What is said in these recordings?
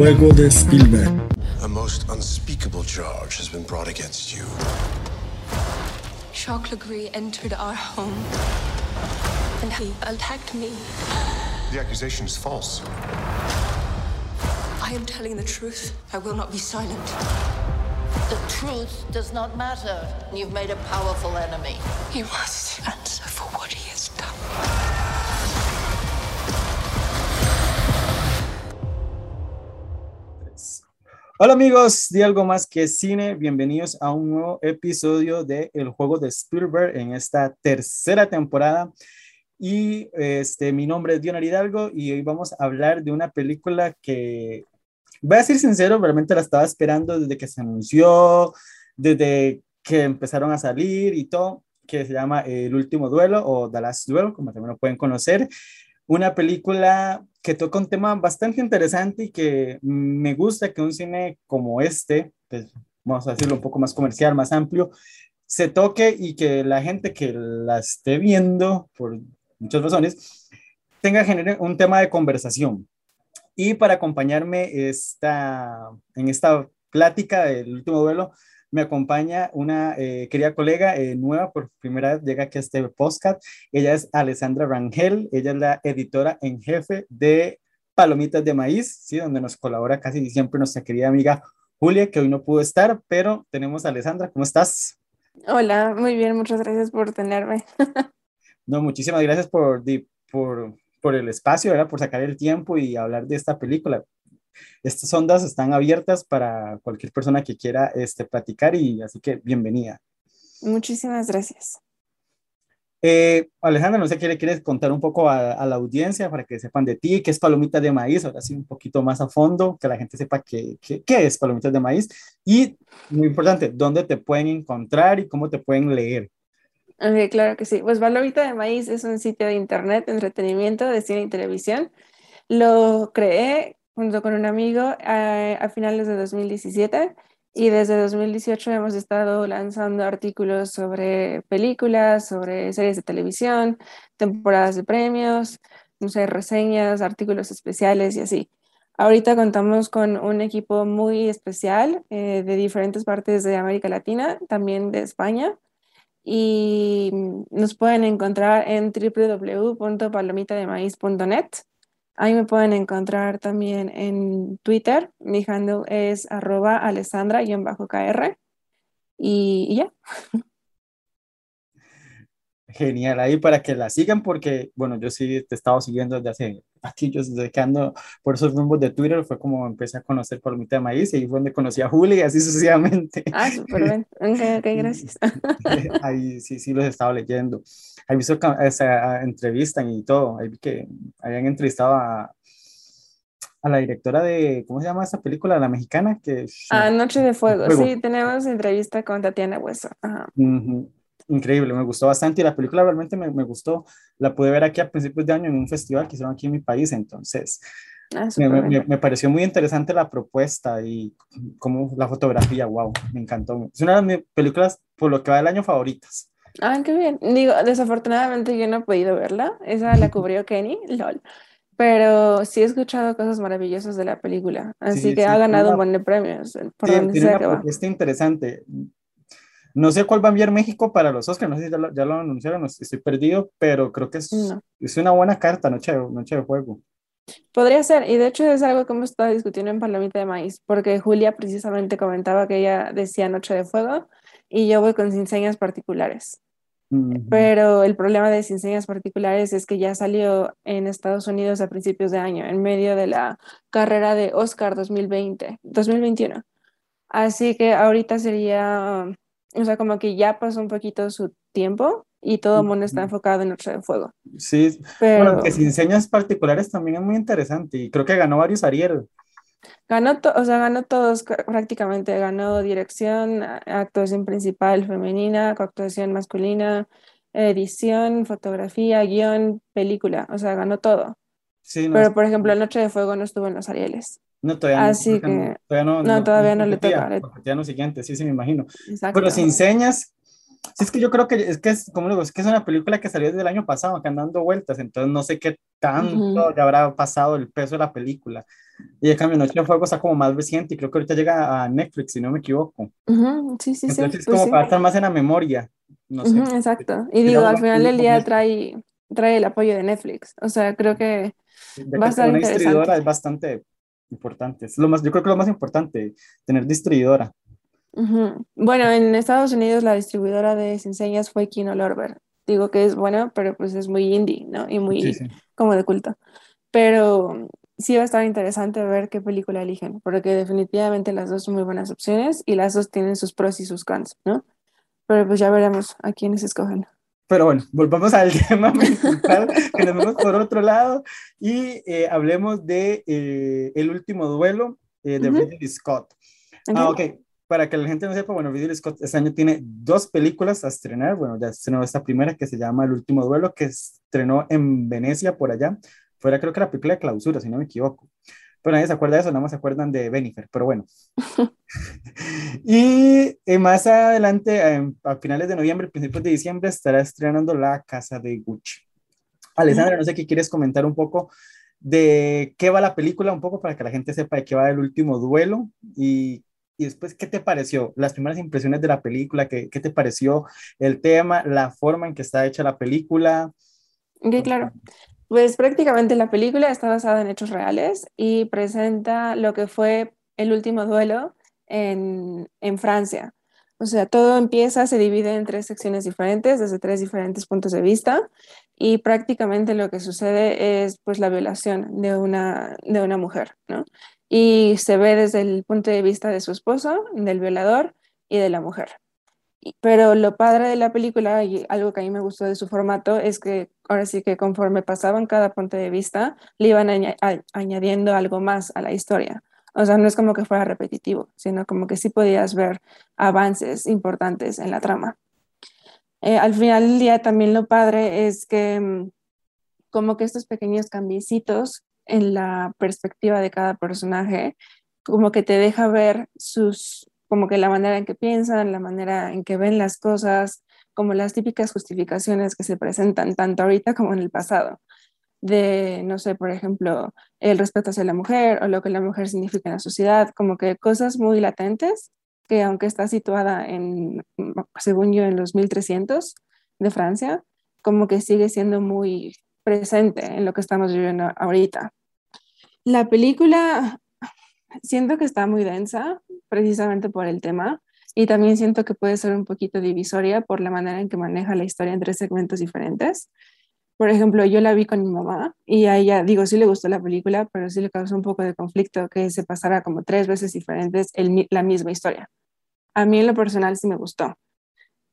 El juego de Spielberg. A most unspeakable charge has been brought against you. Jacques Legree entered our home and he attacked me. The accusation is false. I am telling the truth. I will not be silent. The truth does not matter. You've made a powerful enemy. He must Hola amigos de Algo Más que Cine, bienvenidos a un nuevo episodio de El Juego de Spielberg en esta tercera temporada. Y este, mi nombre es Dionar Hidalgo y hoy vamos a hablar de una película que, voy a ser sincero, realmente la estaba esperando desde que se anunció, desde que empezaron a salir y todo, que se llama El Último Duelo o The Last Duel, como también lo pueden conocer. Una película que toca un tema bastante interesante y que me gusta que un cine como este, pues, vamos a decirlo un poco más comercial, más amplio, se toque y que la gente que la esté viendo, por muchas razones, tenga un tema de conversación. Y para acompañarme esta, en esta plática del último duelo, me acompaña una eh, querida colega eh, nueva, por primera vez llega aquí a este podcast. Ella es Alessandra Rangel, ella es la editora en jefe de Palomitas de Maíz, ¿sí? donde nos colabora casi siempre nuestra querida amiga Julia, que hoy no pudo estar, pero tenemos a Alessandra, ¿cómo estás? Hola, muy bien, muchas gracias por tenerme. no, muchísimas gracias por, por, por el espacio, ¿verdad? por sacar el tiempo y hablar de esta película estas ondas están abiertas para cualquier persona que quiera este, platicar y así que bienvenida. Muchísimas gracias. Eh, Alejandra, no sé qué le quieres contar un poco a, la audiencia para que sepan de ti, qué es Palomitas de Maíz, ahora sí un poquito más a fondo, que la gente sepa qué, qué, qué es Palomitas de Maíz y, muy importante, dónde te pueden encontrar y cómo te pueden leer. Okay, claro que sí. Pues Palomita de Maíz es un sitio de internet, entretenimiento, de cine y televisión. Lo creé junto con un amigo a, a finales de 2017 y desde 2018 hemos estado lanzando artículos sobre películas, sobre series de televisión, temporadas de premios, no sé, reseñas, artículos especiales y así. Ahorita contamos con un equipo muy especial eh, de diferentes partes de América Latina, también de España, y nos pueden encontrar en www.palomitademaiz.net Ahí me pueden encontrar también en Twitter. Mi handle es arroba alessandra-kr. Y, y ya. Genial, ahí para que la sigan, porque, bueno, yo sí te he estado siguiendo desde hace aquí, yo desde que ando por esos rumbos de Twitter, fue como empecé a conocer Palomita de Maíz y ahí fue donde conocí a Juli y así sucesivamente. Ah, súper bien, ok, ok, gracias. ahí sí, sí los he estado leyendo. Ahí visto esa entrevista y todo, ahí vi que habían entrevistado a, a la directora de, ¿cómo se llama esa película? La mexicana que... Ah, Noche de Fuego, sí, tenemos entrevista con Tatiana Hueso. Ajá increíble, me gustó bastante y la película realmente me, me, gustó. La pude ver aquí a principios de año en un festival que hicieron aquí en mi país, entonces ah, me, me, me, pareció muy interesante la propuesta y como la fotografía, wow, me encantó. Es una de mis películas, por lo que va del año, favoritas. Ah, qué bien. Digo, desafortunadamente yo no he podido verla, esa la cubrió Kenny, lol. Pero sí he escuchado cosas maravillosas de la película, así Sí, que sí, ha ganado un buen de premios. Por Tiene, donde tiene sea una que va. propuesta interesante. No sé cuál va a enviar México para los Oscars, no sé si ya lo, ya lo anunciaron, estoy perdido, pero creo que es, No. es una buena carta, noche, de- noche de juego. Podría ser, y de hecho es algo que hemos estado discutiendo en Palomita de Maíz, porque Julia precisamente comentaba que ella decía Noche de Fuego y yo voy con Cinseñas Particulares. Ujú. Pero el problema de Cinseñas Particulares es que ya salió en Estados Unidos a principios de año, en medio de la carrera de Oscar 2020, 2021. Así que ahorita sería, o sea, como que ya pasó un poquito su tiempo y todo el mundo está enfocado en Noche de Fuego. Sí, Pero bueno, que sin enseñas particulares también es muy interesante y creo que ganó varios Ariel. ganó, o sea, ganó todos ca- prácticamente, ganó dirección, actuación principal femenina, actuación masculina, edición, fotografía, guion, película, o sea, ganó todo. Sí, no, Pero, por ejemplo, Noche de Fuego no estuvo en los Arieles. No, todavía no, así creo no, que- todavía no, no, todavía no le competía, toca. en lo siguiente, sí, sí, me imagino. Exacto. Pero sin señas, Sí, es que yo creo que es que es, como digo, es que es una película que salió desde el año pasado, que anda dando vueltas, entonces no sé qué tanto Ujú. ya habrá pasado el peso de la película. Y en cambio, Noche de Fuego está como más reciente y creo que ahorita llega a Netflix, si no me equivoco. Ujú, Sí, sí, sí. Entonces es pues como sí. para estar más en la memoria, no sé. Ujú, exacto. Y digo, al final del día trae, trae el apoyo de Netflix. O sea, creo que Ya va a que estar tener una distribuidora es bastante importante. Es lo más, yo creo que lo más importante, tener distribuidora. Bueno, en Estados Unidos la distribuidora de Sin Señas fue Kino Lorber. Digo que es bueno, pero pues es muy indie, ¿no? Y muy Sí, sí. como de culto. Pero sí va a estar interesante ver qué película eligen, porque definitivamente las dos son muy buenas opciones y las dos tienen sus pros y sus cons, ¿no? Pero pues ya veremos a quiénes escogen. Pero bueno, volvamos al tema principal, que nos vamos por otro lado y eh, hablemos de eh, El último duelo eh, de Ujú. Ridley Scott. Ah, ok. Para que la gente no sepa, bueno, Ridley Scott este año tiene dos películas a estrenar. Bueno, ya estrenó esta primera que se llama El último duelo, que estrenó en Venecia por allá. Fuera creo que la película de clausura, si no me equivoco. Pero nadie se acuerda de eso, nada más se acuerdan de Benifer, pero bueno. y eh, más adelante, eh, a finales de noviembre, principios de diciembre, estará estrenando La Casa de Gucci. Alessandra, no sé qué quieres comentar un poco de qué va la película, un poco para que la gente sepa de qué va el último duelo y, y después qué te pareció, las primeras impresiones de la película, qué, qué te pareció el tema, la forma en que está hecha la película. Ok, claro. Pues prácticamente la película está basada en hechos reales y presenta lo que fue el último duelo en, en Francia. O sea, todo empieza, se divide en tres secciones diferentes, desde tres diferentes puntos de vista, y prácticamente lo que sucede es pues la violación de una, de una mujer, ¿no? Y se ve desde el punto de vista de su esposo, del violador y de la mujer. Pero lo padre de la película y algo que a mí me gustó de su formato es que ahora sí que conforme pasaban cada punto de vista, le iban añadiendo algo más a la historia. O sea, no es como que fuera repetitivo, sino como que sí podías ver avances importantes en la trama. Eh, al final del día también lo padre es que mm, como que estos pequeños cambiecitos en la perspectiva de cada personaje, como que te deja ver sus, como que la manera en que piensan, la manera en que ven las cosas, como las típicas justificaciones que se presentan tanto ahorita como en el pasado, de, no sé, por ejemplo, el respeto hacia la mujer o lo que la mujer significa en la sociedad, como que cosas muy latentes que aunque está situada en, según yo, en los 1300 de Francia, como que sigue siendo muy presente en lo que estamos viviendo ahorita. La película siento que está muy densa, precisamente por el tema, y también siento que puede ser un poquito divisoria por la manera en que maneja la historia en tres segmentos diferentes. Por ejemplo, yo la vi con mi mamá y a ella, digo, sí le gustó la película, pero sí le causó un poco de conflicto que se pasara como tres veces diferentes el, la misma historia. A mí en lo personal sí me gustó,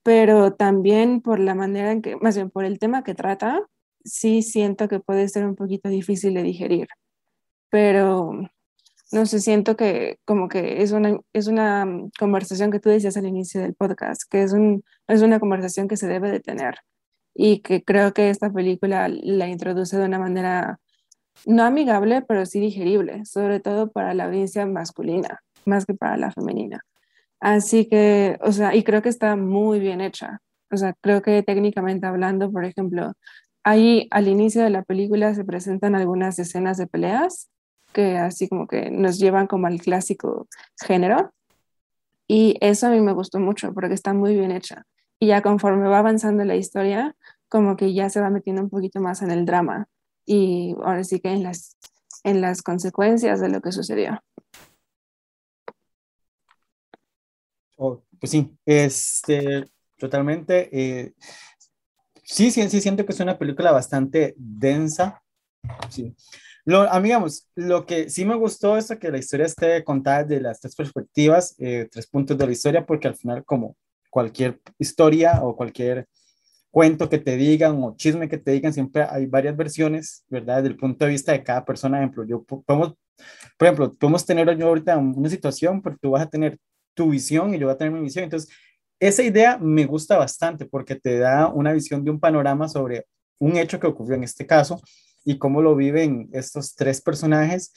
pero también por la manera en que, más bien por el tema que trata, sí siento que puede ser un poquito difícil de digerir. Pero no sé, siento que como que es una, es una conversación que tú decías al inicio del podcast, que es, un, es una conversación que se debe de tener y que creo que esta película la introduce de una manera no amigable, pero sí digerible, sobre todo para la audiencia masculina, más que para la femenina. Así que, o sea, y creo que está muy bien hecha. O sea, creo que técnicamente hablando, por ejemplo, ahí al inicio de la película se presentan algunas escenas de peleas que así como que nos llevan como al clásico género. Y eso a mí me gustó mucho porque está muy bien hecha. Y ya conforme va avanzando la historia, como que ya se va metiendo un poquito más en el drama y ahora sí que en las, en las consecuencias de lo que sucedió. Oh, pues sí, este, totalmente. Eh, sí, sí, sí, siento que es una película bastante densa. Sí. Lo, amigamos, lo que sí me gustó es que la historia esté contada de las tres perspectivas, eh, tres puntos de la historia, porque al final, como cualquier historia o cualquier cuento que te digan o chisme que te digan, siempre hay varias versiones, ¿verdad? Del punto de vista de cada persona. Ejemplo, yo podemos, por ejemplo, podemos tener yo ahorita una situación, porque tú vas a tener tu visión y yo voy a tener mi visión. Entonces, esa idea me gusta bastante porque te da una visión de un panorama sobre un hecho que ocurrió en este caso y cómo lo viven estos tres personajes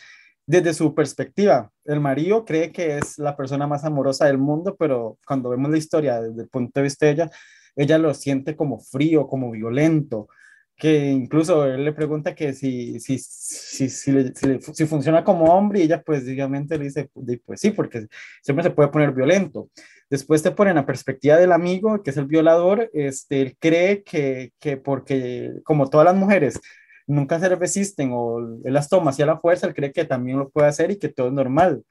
desde su perspectiva. El marido cree que es la persona más amorosa del mundo, pero cuando vemos la historia desde el punto de vista de ella, ella lo siente como frío, como violento, que incluso él le pregunta que si, si, si, si, si funciona como hombre y ella pues obviamente le dice, pues sí, porque siempre se puede poner violento. Después te ponen la perspectiva del amigo, que es el violador, este, él cree que, que porque como todas las mujeres nunca se resisten o él las toma hacia la fuerza, él cree que también lo puede hacer y que todo es normal.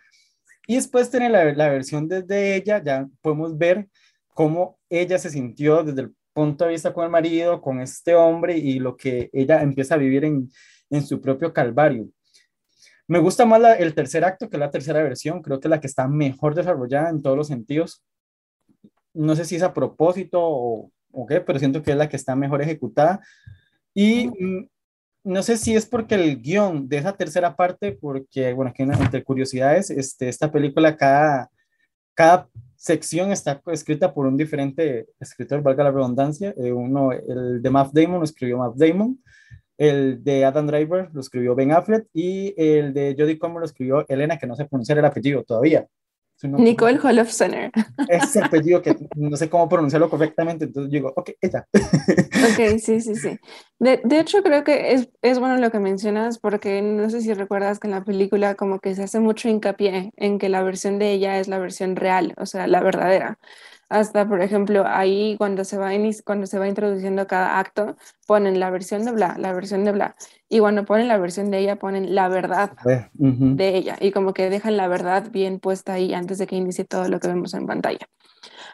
Y después tiene la, la versión desde ella, ya podemos ver cómo ella se sintió desde el punto de vista con el marido, con este hombre y lo que ella empieza a vivir en, en su propio calvario. Me gusta más el tercer acto que la tercera versión, creo que es la que está mejor desarrollada en todos los sentidos. No sé si es a propósito o, o qué, pero siento que es la que está mejor ejecutada. Y mm, no sé si es porque el guion de esa tercera parte, porque, bueno, aquí entre curiosidades, este, esta película, cada, cada sección está escrita por un diferente escritor, valga la redundancia. Eh, uno, el de Matt Damon lo escribió Matt Damon, el de Adam Driver lo escribió Ben Affleck y el de Jodie Comer lo escribió Elena, que no sé pronunciar el apellido todavía. Nicole Holofcener. Ese apellido que no sé cómo pronunciarlo correctamente, entonces digo, ok, ella. ok, sí, sí, sí. De, de hecho, creo que es, es, bueno lo que mencionas, porque no sé si recuerdas que en la película como que se hace mucho hincapié en que la versión de ella es la versión real, o sea, la verdadera hasta por ejemplo ahí cuando se va cuando se va introduciendo cada acto ponen la versión de bla la versión de bla. Y cuando ponen la versión de ella ponen la verdad de ella. Y como que dejan la verdad bien puesta ahí antes de que inicie todo lo que vemos en pantalla.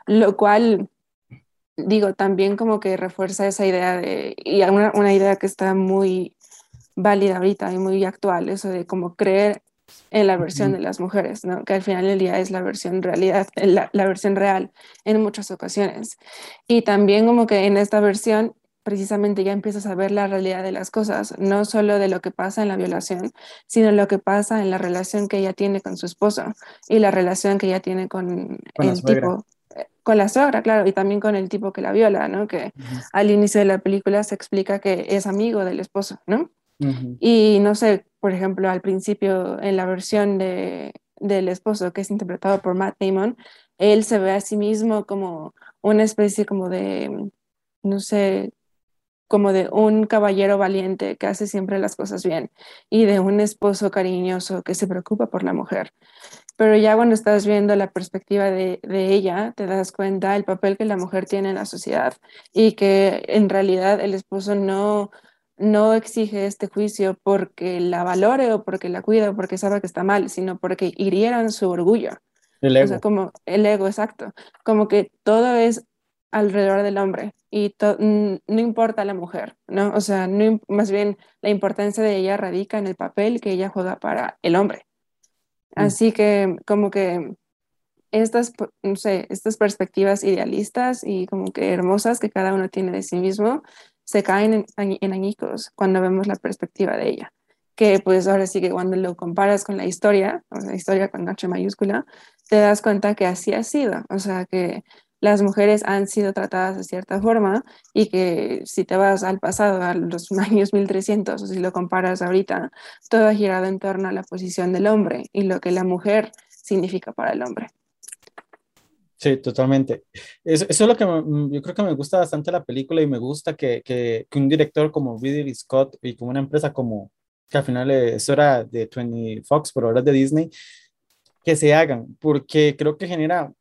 Lo cual digo también como que refuerza esa idea de y una, una idea que está muy válida ahorita y muy actual eso de como creer en la versión de las mujeres, ¿no? que al final del día es la versión realidad, la, la, versión real en muchas ocasiones. Y también como que en esta versión precisamente ya empiezas a ver la realidad de las cosas, no solo de lo que pasa en la violación, sino lo que pasa en la relación que ella tiene con su esposo y la relación que ella tiene con, con el tipo, eh, con la suegra, claro, y también con el tipo que la viola, ¿no? Que uh -huh. al inicio de la película se explica que es amigo del esposo, ¿no? Y no sé, por ejemplo, al principio en la versión de, del esposo, que es interpretado por Matt Damon, él se ve a sí mismo como una especie como de, no sé, como de un caballero valiente que hace siempre las cosas bien y de un esposo cariñoso que se preocupa por la mujer. Pero ya cuando estás viendo la perspectiva de, de, ella, te das cuenta del papel que la mujer tiene en la sociedad y que en realidad el esposo no, no exige este juicio porque la valore o porque la cuida o porque sabe que está mal, sino porque hirieron su orgullo. El ego. O sea, como el ego, exacto. Como que todo es alrededor del hombre y no importa la mujer, ¿no? O sea, no, más bien la importancia de ella radica en el papel que ella juega para el hombre. Mm. Así que como que estas, no sé, estas perspectivas idealistas y como que hermosas que cada uno tiene de sí mismo se caen en, en añicos cuando vemos la perspectiva de ella. Que pues ahora sí que cuando lo comparas con la historia, o sea, historia con H mayúscula, te das cuenta que así ha sido. O sea, que las mujeres han sido tratadas de cierta forma y que si te vas al pasado, a los años 1300, o si lo comparas ahorita, todo ha girado en torno a la posición del hombre y lo que la mujer significa para el hombre. Sí, totalmente. Eso, eso, es lo que me, yo creo que me gusta bastante la película y me gusta que, que, que, un director como Ridley Scott y como una empresa como, que al final eso era de 20 Fox, pero ahora es de Disney, que se hagan, porque creo que genera,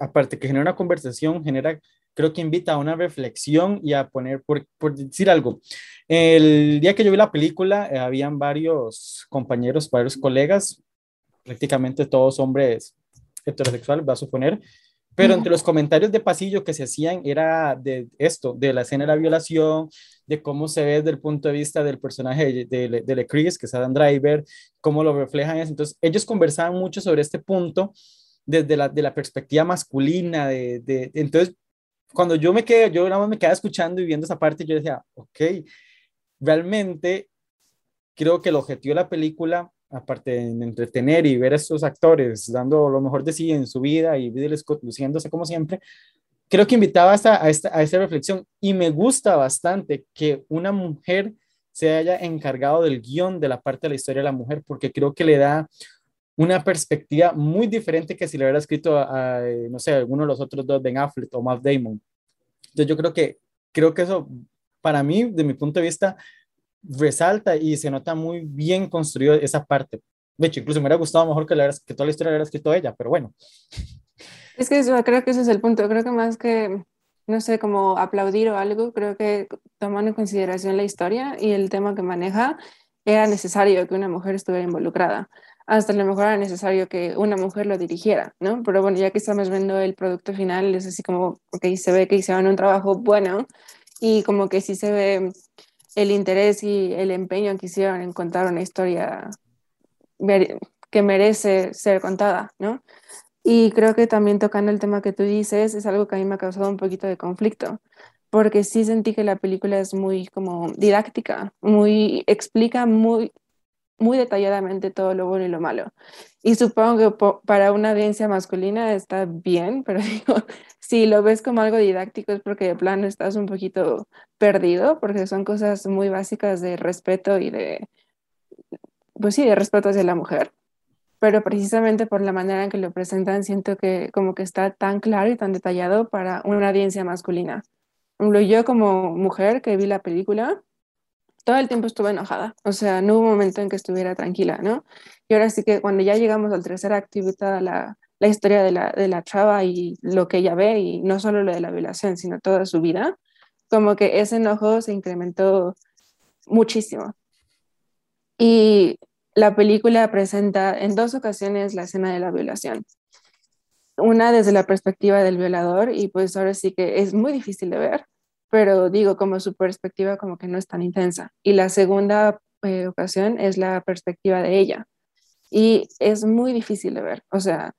aparte que genera una conversación, genera, creo que invita a una reflexión y a poner, por, por decir algo, el día que yo vi la película, eh, habían varios compañeros, varios colegas, prácticamente todos hombres heterosexuales, va a suponer, pero entre los comentarios de pasillo que se hacían era de esto, de la escena de la violación, de cómo se ve desde el punto de vista del personaje de, de, de Chris, que es Adam Driver, cómo lo reflejan. Entonces, ellos conversaban mucho sobre este punto desde la, de la perspectiva masculina. De, de, entonces, cuando yo me quedé, yo nada más me quedaba escuchando y viendo esa parte, yo decía, ok, realmente creo que el objetivo de la película aparte de entretener y ver a estos actores dando lo mejor de sí en su vida y Ridley Scott como siempre, creo que invitaba hasta a, esta, a reflexión y me gusta bastante que una mujer se haya encargado del guion de la parte de la historia de la mujer, porque creo que le da una perspectiva muy diferente que si le hubiera escrito a, a no sé, alguno de los otros dos, Ben Affleck o Matt Damon. Entonces yo creo que, creo que eso, para mí, de mi punto de vista, resalta y se nota muy bien construido esa parte. De hecho, incluso me hubiera gustado mejor que, la, que toda la historia la hubiera escrito ella, pero bueno. Es que eso, creo que ese es el punto. Creo que más que, no sé, como aplaudir o algo, creo que tomando en consideración la historia y el tema que maneja, era necesario que una mujer estuviera involucrada. Hasta a lo mejor era necesario que una mujer lo dirigiera, ¿no? Pero bueno, ya que estamos viendo el producto final, es así como, ok, se ve que hicieron un trabajo bueno y como que sí se ve el interés y el empeño que hicieron en contar una historia que merece ser contada, ¿no? Y creo que también tocando el tema que tú dices, es algo que a mí me ha causado un poquito de conflicto, porque sí sentí que la película es muy como didáctica, muy explica muy muy detalladamente todo lo bueno y lo malo. Y supongo que para una audiencia masculina está bien, pero digo, si lo ves como algo didáctico es porque de plano estás un poquito perdido, porque son cosas muy básicas de respeto y de, pues sí, de respeto hacia la mujer. Pero precisamente por la manera en que lo presentan, siento que como que está tan claro y tan detallado para una audiencia masculina. Yo como mujer que vi la película, todo el tiempo estuve enojada, o sea, no hubo momento en que estuviera tranquila, ¿no? Y ahora sí que cuando ya llegamos al tercer acto la, la historia de la, de la chava y lo que ella ve, y no solo lo de la violación, sino toda su vida, como que ese enojo se incrementó muchísimo. Y la película presenta en dos ocasiones la escena de la violación. Una desde la perspectiva del violador y pues ahora sí que es muy difícil de ver pero digo, como su perspectiva como que no es tan intensa. Y la segunda eh, ocasión es la perspectiva de ella. Y es muy difícil de ver, o sea,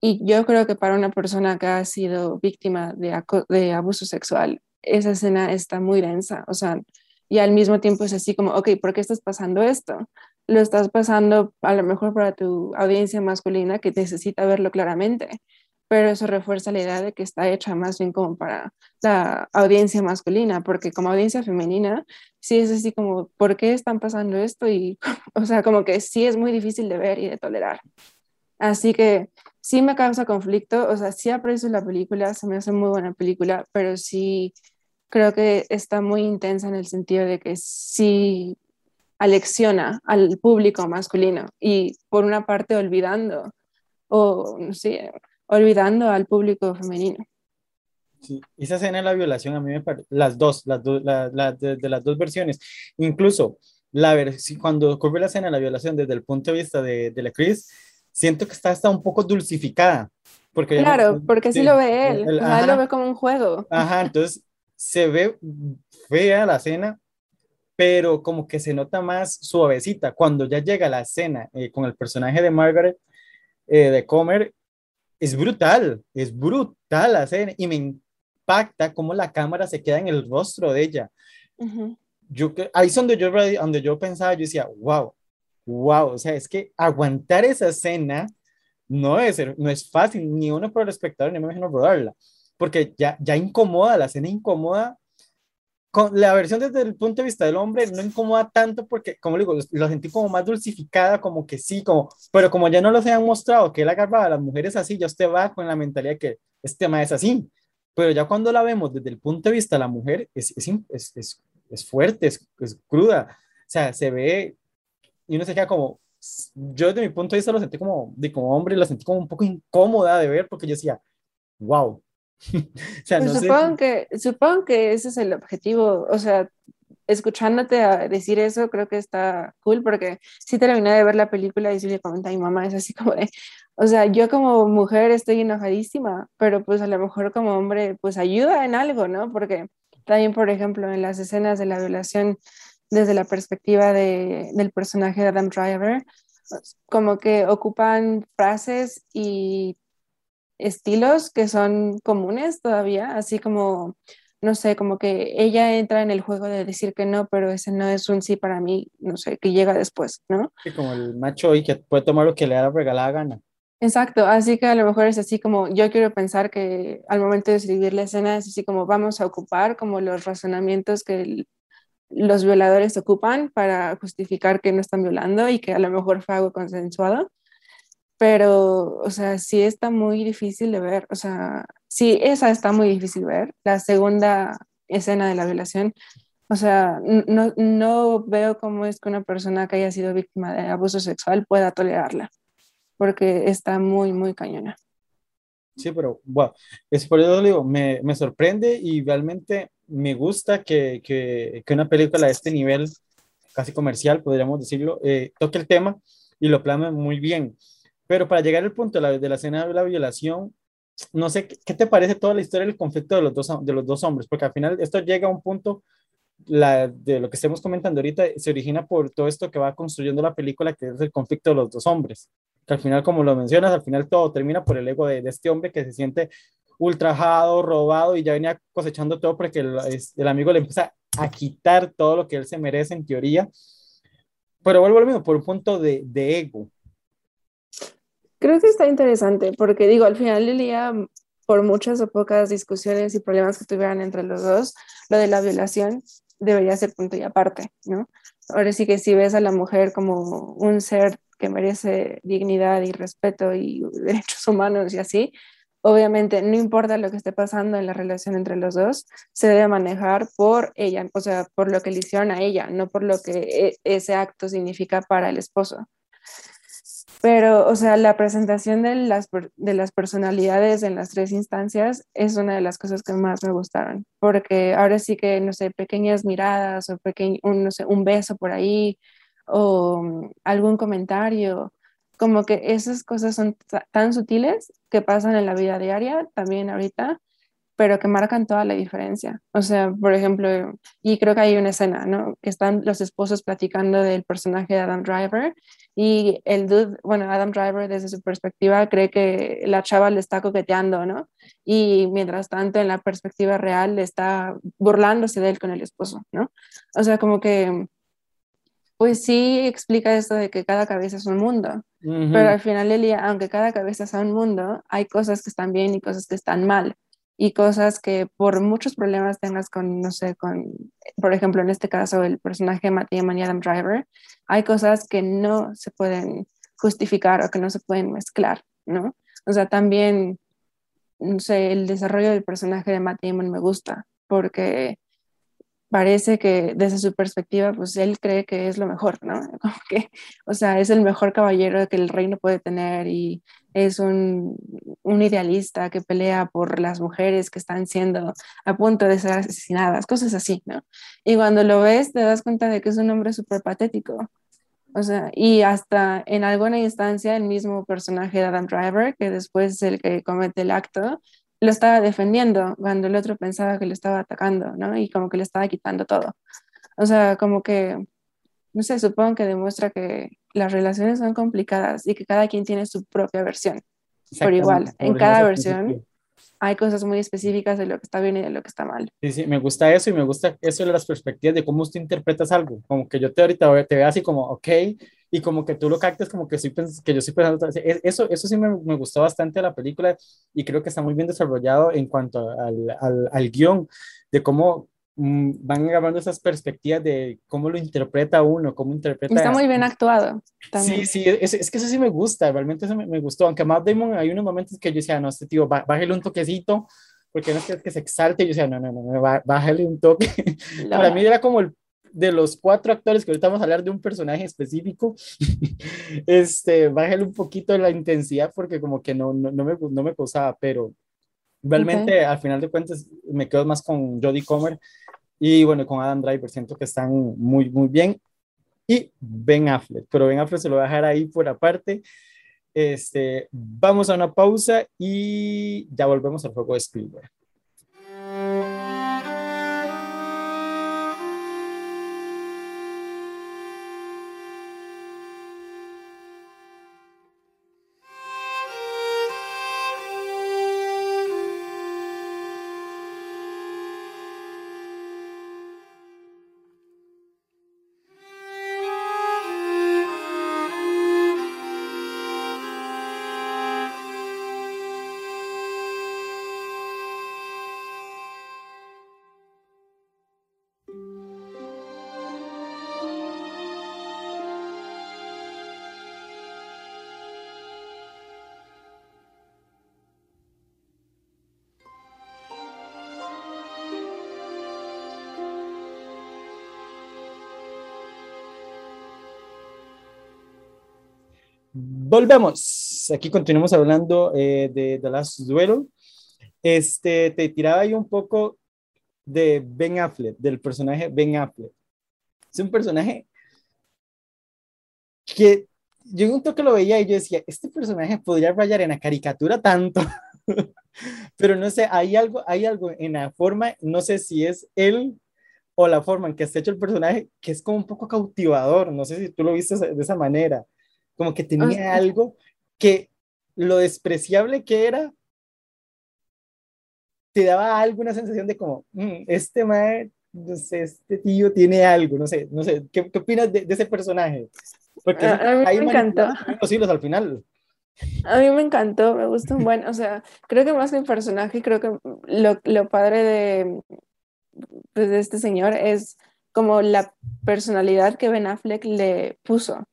y yo creo que para una persona que ha sido víctima de, de abuso sexual, esa escena está muy densa, o sea, y al mismo tiempo es así como, ok, ¿por qué estás pasando esto? Lo estás pasando a lo mejor para tu audiencia masculina que necesita verlo claramente, pero eso refuerza la idea de que está hecha más bien como para la audiencia masculina, porque como audiencia femenina, sí es así como, ¿por qué están pasando esto? Y, o sea, como que sí es muy difícil de ver y de tolerar. Así que sí me causa conflicto, o sea, sí aprecio la película, se me hace muy buena película, pero sí creo que está muy intensa en el sentido de que sí alecciona al público masculino y por una parte olvidando o no sé, olvidando al público femenino. Sí, esa escena de la violación a mí me parece, las dos, las de, las dos versiones, incluso la cuando ocurre la escena de la violación desde el punto de vista de, de la Cris, siento que está hasta un poco dulcificada. Porque claro, porque sí, lo ve él, él lo ve como un juego. Ajá, entonces se ve fea la escena, pero como que se nota más suavecita. Cuando ya llega la escena eh, con el personaje de Margaret, eh, de Comer, es brutal, es brutal la escena y me impacta cómo la cámara se queda en el rostro de ella. yo, ahí es donde yo, donde yo pensaba, yo decía, wow, wow, o sea, es que aguantar esa escena no es, no es fácil, ni uno por el espectador, ni me imagino rodarla, porque ya, ya incomoda, la escena incomoda con la versión desde el punto de vista del hombre no incomoda tanto porque, como digo, lo sentí como más dulcificada, como que sí, como, pero como ya no los han mostrado que él agarraba a las mujeres así, ya usted va con la mentalidad que este tema es así. Pero ya cuando la vemos desde el punto de vista de la mujer, es, es, es, es fuerte, es, cruda. O sea, se ve y uno se queda como, yo desde mi punto de vista lo sentí como, de como hombre, lo sentí como un poco incómoda de ver porque yo decía, wow, Pues supongo, que, supongo que ese es el objetivo, o sea, escuchándote a decir eso, creo que está cool porque sí terminé de ver la película y sí le comenté a mi mamá, es así como de, o sea, yo como mujer estoy enojadísima, pero pues a lo mejor como hombre, pues ayuda en algo, ¿no? Porque también, por ejemplo, en las escenas de la violación desde la perspectiva de, del personaje de Adam Driver, como que ocupan frases y estilos que son comunes todavía, así como, no sé, como que ella entra en el juego de decir que no, pero ese no es un sí para mí, no sé, que llega después, ¿no? Sí, como el macho y que puede tomar lo que le da la regalada gana. Exacto, así que a lo mejor es así como yo quiero pensar que al momento de escribir la escena es así como vamos a ocupar como los razonamientos que los violadores ocupan para justificar que no están violando y que a lo mejor fue algo consensuado pero, o sea, sí está muy difícil de ver, o sea, sí, esa está muy difícil de ver. La segunda escena de la violación, o sea, no, no veo cómo es que una persona que haya sido víctima de abuso sexual pueda tolerarla, porque está muy, muy cañona. Sí, pero bueno, es por eso digo, me, me sorprende y realmente me gusta que, que, que, una película de este nivel, casi comercial, podríamos decirlo, eh, toque el tema y lo plame muy bien. Pero para llegar al punto de la, de la escena de la violación, no sé, ¿qué te parece toda la historia del conflicto de los dos, de los dos hombres? Porque al final esto llega a un punto, la, de lo que estemos comentando ahorita, se origina por todo esto que va construyendo la película, que es el conflicto de los dos hombres. Que al final, como lo mencionas, al final todo termina por el ego de, de este hombre que se siente ultrajado, robado y ya venía cosechando todo porque el, el, amigo le empieza a quitar todo lo que él se merece en teoría. Pero vuelvo a lo mismo, por un punto de, de ego. Creo que está interesante porque digo, al final del día, por muchas o pocas discusiones y problemas que tuvieran entre los dos, lo de la violación debería ser punto y aparte, ¿no? Ahora sí que si ves a la mujer como un ser que merece dignidad y respeto y derechos humanos y así, obviamente no importa lo que esté pasando en la relación entre los dos, se debe manejar por ella, o sea, por lo que le hicieron a ella, no por lo que e, ese acto significa para el esposo. Pero, o sea, la presentación de las, de las personalidades en las tres instancias es una de las cosas que más me gustaron, porque ahora sí que, no sé, pequeñas miradas o pequeño, un, no sé, un beso por ahí o mm, algún comentario, como que esas cosas son tan sutiles que pasan en la vida diaria, también ahorita, pero que marcan toda la diferencia. O sea, por ejemplo, y creo que hay una escena, ¿no? Que están los esposos platicando del personaje de Adam Driver y el dude, bueno, Adam Driver desde su perspectiva cree que la chava le está coqueteando, ¿no? Y mientras tanto en la perspectiva real le está burlándose de él con el esposo, ¿no? O sea, como que, pues sí explica esto de que cada cabeza es un mundo, pero al final del día, aunque cada cabeza es un mundo, hay cosas que están bien y cosas que están mal y cosas que por muchos problemas tengas con, no sé, con, por ejemplo, en este caso, el personaje de Matt Damon y Adam Driver, hay cosas que no se pueden justificar o que no se pueden mezclar, ¿no? O sea, también, no sé, el desarrollo del personaje de Matt Damon me gusta porque parece que desde su perspectiva, pues él cree que es lo mejor, ¿no? Que, o sea, es el mejor caballero que el reino puede tener y es un, un, idealista que pelea por las mujeres que están siendo a punto de ser asesinadas, cosas así, ¿no? Y cuando lo ves te das cuenta de que es un hombre súper patético. O sea, y hasta en alguna instancia el mismo personaje de Adam Driver, que después es el que comete el acto, lo estaba defendiendo cuando el otro pensaba que lo estaba atacando, ¿no? Y como que le estaba quitando todo. O sea, como que, no sé, supongo que demuestra que las relaciones son complicadas y que cada quien tiene su propia versión. Por igual, en cada versión hay cosas muy específicas de lo que está bien y de lo que está mal. Sí, sí, me gusta eso y me gusta eso de las perspectivas de cómo usted interpretas algo. Como que yo te ahorita te veo así como, ok, y como que tú lo captes como que, estoy que yo estoy pensando, eso, eso sí me, me, gustó bastante de la película y creo que está muy bien desarrollado en cuanto al, al, al guion, de cómo van agarrando esas perspectivas de cómo lo interpreta uno, cómo interpreta. Está muy bien actuado. También. Sí, sí, es, es, que eso sí me gusta, realmente eso me, me gustó, aunque más Damon hay unos momentos que yo decía, no, este tío, bájale un toquecito, porque no es que, que se exalte, yo decía, no, no, no, bájale un toque. No. Para mí era como el de los cuatro actores que ahorita vamos a hablar de un personaje específico, este, bájale un poquito la intensidad porque como que no, no, no me, no me posaba, pero realmente okay. al final de cuentas me quedo más con Jodie Comer y bueno, con Adam Driver, siento que están muy, muy bien. Y Ben Affleck, pero Ben Affleck se lo voy a dejar ahí por aparte. Este, vamos a una pausa y ya volvemos al juego de Spielberg. Volvemos. Aquí continuamos hablando eh, de The Last Duel. Este, te tiraba ahí un poco de Ben Affleck, del personaje Ben Affleck. Es un personaje que yo un toque lo veía y yo decía, este personaje podría rayar en la caricatura tanto, pero no sé, hay algo, hay algo en la forma, no sé si es él o la forma en que está hecho el personaje, que es como un poco cautivador, no sé si tú lo viste de esa manera, como que tenía algo que lo despreciable que era, te daba alguna sensación de como, mm, este no sé, este tío tiene algo, no sé, no sé, ¿qué, qué opinas de, de, ese personaje? Porque a, mí me encantó. Los al final. A mí me encantó, me gustó un buen, o sea, creo que más que un personaje, creo que lo, lo padre de, pues, de este señor es como la personalidad que Ben Affleck le puso.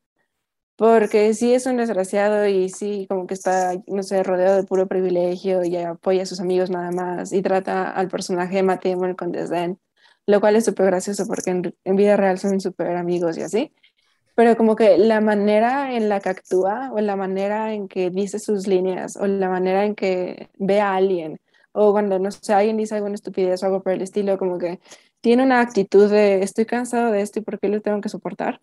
Porque sí es un desgraciado y sí como que está, no sé, rodeado de puro privilegio y apoya a sus amigos nada más y trata al personaje Matt Damon con desdén, lo cual es súper gracioso porque en, en, vida real son súper amigos y así. Pero como que la manera en la que actúa o la manera en que dice sus líneas o la manera en que ve a alguien o cuando, no sé, alguien dice alguna estupidez o algo por el estilo, como que tiene una actitud de estoy cansado de esto y por qué lo tengo que soportar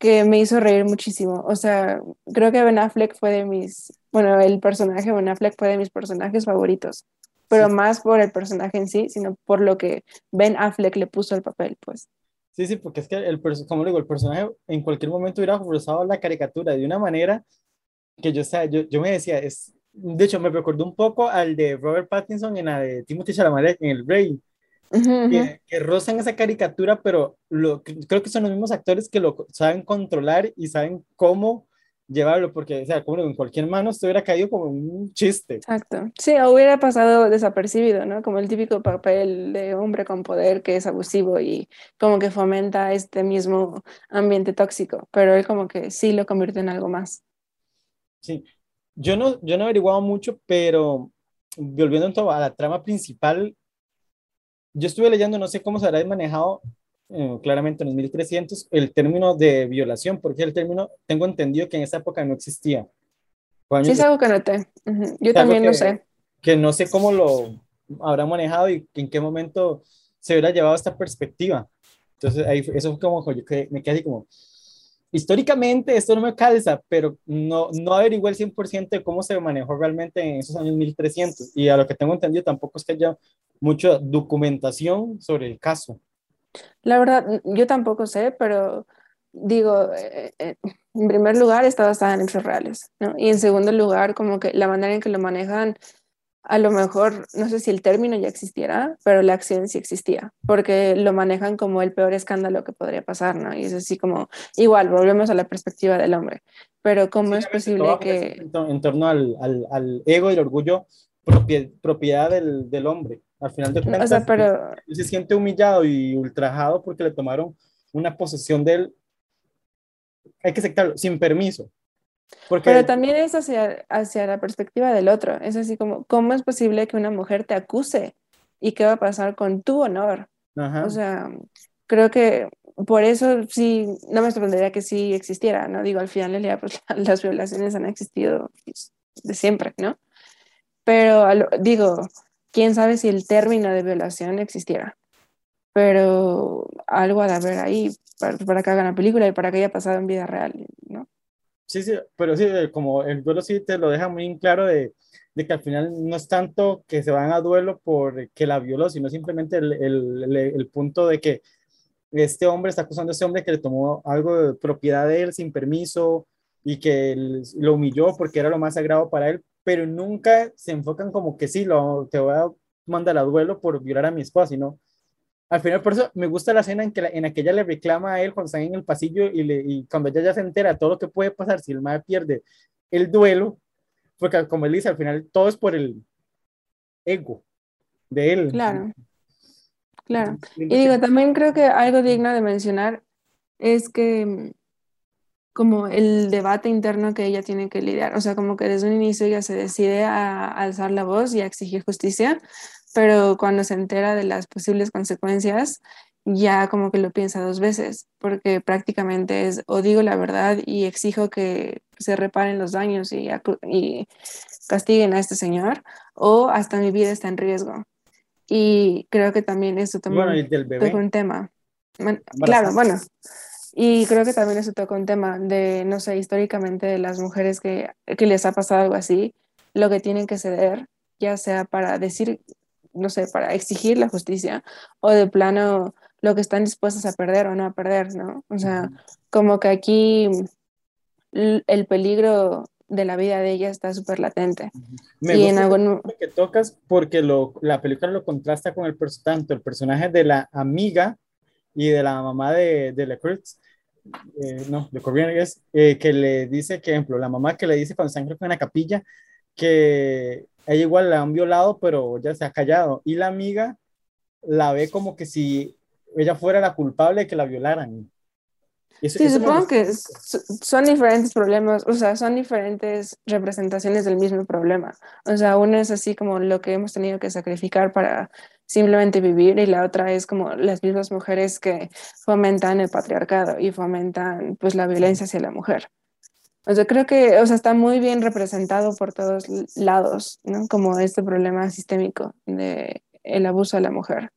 que me hizo reír muchísimo. O sea, creo que Ben Affleck fue de mis, bueno, el personaje Ben Affleck fue de mis personajes favoritos, pero sí. más por el personaje en sí, sino por lo que Ben Affleck le puso al papel, pues. Sí, sí, porque es que, el, como digo, el personaje en cualquier momento hubiera forzado la caricatura de una manera que yo, o sea, yo, yo me decía, es, de hecho, me recordó un poco al de Robert Pattinson en la de Timothy Chalamet en El Rey, Uh -huh. que, que, rozan esa caricatura, pero lo, creo que son los mismos actores que lo saben controlar y saben cómo llevarlo, porque, o sea, como en cualquier mano esto hubiera caído como un chiste. Exacto. Sí, hubiera pasado desapercibido, ¿no? Como el típico papel de hombre con poder que es abusivo y como que fomenta este mismo ambiente tóxico, pero él como que sí lo convierte en algo más. Sí. Yo no, yo no he averiguado mucho, pero volviendo a la trama principal, yo estuve leyendo, no sé cómo se habrá manejado eh, claramente en los 1300 el término de violación, porque el término, tengo entendido que en esa época no existía. Sí, es algo que noté. Uh -huh. Yo también que, no sé. Que no sé cómo lo habrá manejado y en qué momento se hubiera llevado esta perspectiva. Entonces, ahí, eso fue como, yo que, me quedé así como, históricamente esto no me calza, pero no, no averigué el 100% de cómo se manejó realmente en esos años 1300. Y a lo que tengo entendido tampoco es que haya mucha documentación sobre el caso. La verdad, yo tampoco sé, pero digo, eh, eh, en primer lugar está basada en hechos reales, ¿no? Y en segundo lugar, como que la manera en que lo manejan, a lo mejor, no sé si el término ya existiera, pero la acción sí existía, porque lo manejan como el peor escándalo que podría pasar, ¿no? Y es así como, igual, volvemos a la perspectiva del hombre, pero ¿cómo sí, es posible que... En, en torno al, al, al, ego y el orgullo propiedad del, del hombre. Al final de cuentas, o sea, pero... se siente humillado y ultrajado porque le tomaron una posesión de él, hay que aceptarlo, sin permiso. Porque... Pero también es hacia, hacia la perspectiva del otro. Es así como, ¿cómo es posible que una mujer te acuse? ¿Y qué va a pasar con tu honor? Ajá. O sea, creo que por eso sí, no me sorprendería que sí existiera, ¿no? Digo, al final del día, pues las violaciones han existido pues, de siempre, ¿no? Pero digo, quién sabe si el término de violación existiera. Pero algo ha de haber ahí para, para, que hagan la película y para que haya pasado en vida real, ¿no? Sí, sí, pero sí, como el duelo sí te lo deja muy claro de, de que al final no es tanto que se van a duelo por que la violó, sino simplemente el, el, el punto de que este hombre está acusando a ese hombre que le tomó algo de propiedad de él sin permiso y que lo humilló porque era lo más sagrado para él, pero nunca se enfocan como que sí, lo, te voy a mandar a duelo por violar a mi esposa, sino al final por eso me gusta la escena en que la, en aquella le reclama a él cuando están en el pasillo y, le, y cuando ella ya se entera todo lo que puede pasar si el madre pierde el duelo, porque como él dice, al final todo es por el ego de él. Claro, claro. Y digo, también creo que algo digno de mencionar es que como el debate interno que ella tiene que lidiar. O sea, como que desde un inicio ella se decide a, alzar la voz y a exigir justicia, pero cuando se entera de las posibles consecuencias, ya como que lo piensa dos veces, porque prácticamente es o digo la verdad y exijo que se reparen los daños y, y castiguen a este señor, o hasta mi vida está en riesgo. Y creo que también eso tomó, bueno, un tema. claro, bueno, y creo que también eso toca un tema de, no sé, históricamente de las mujeres que, que les ha pasado algo así, lo que tienen que ceder, ya sea para decir, no sé, para exigir la justicia o de plano lo que están dispuestos a perder o no a perder, ¿no? O sea, como que aquí el peligro de la vida de ella está súper latente. Me y gusta en algún... que tocas porque lo, la película lo contrasta con el tanto el personaje de la amiga y de la mamá de, de Leclerc, eh, no, de es, eh, que le dice, que ejemplo, la mamá que le dice cuando están en la capilla que ella igual la han violado, pero ya se ha callado. Y la amiga la ve como que si ella fuera la culpable de que la violaran sí, supongo que son diferentes problemas, o sea, son diferentes representaciones del mismo problema. O sea, una es así como lo que hemos tenido que sacrificar para simplemente vivir y la otra es como las mismas mujeres que fomentan el patriarcado y fomentan pues la violencia hacia la mujer. O sea, creo que, o sea, está muy bien representado por todos lados, ¿no? Como este problema sistémico de el abuso a la mujer.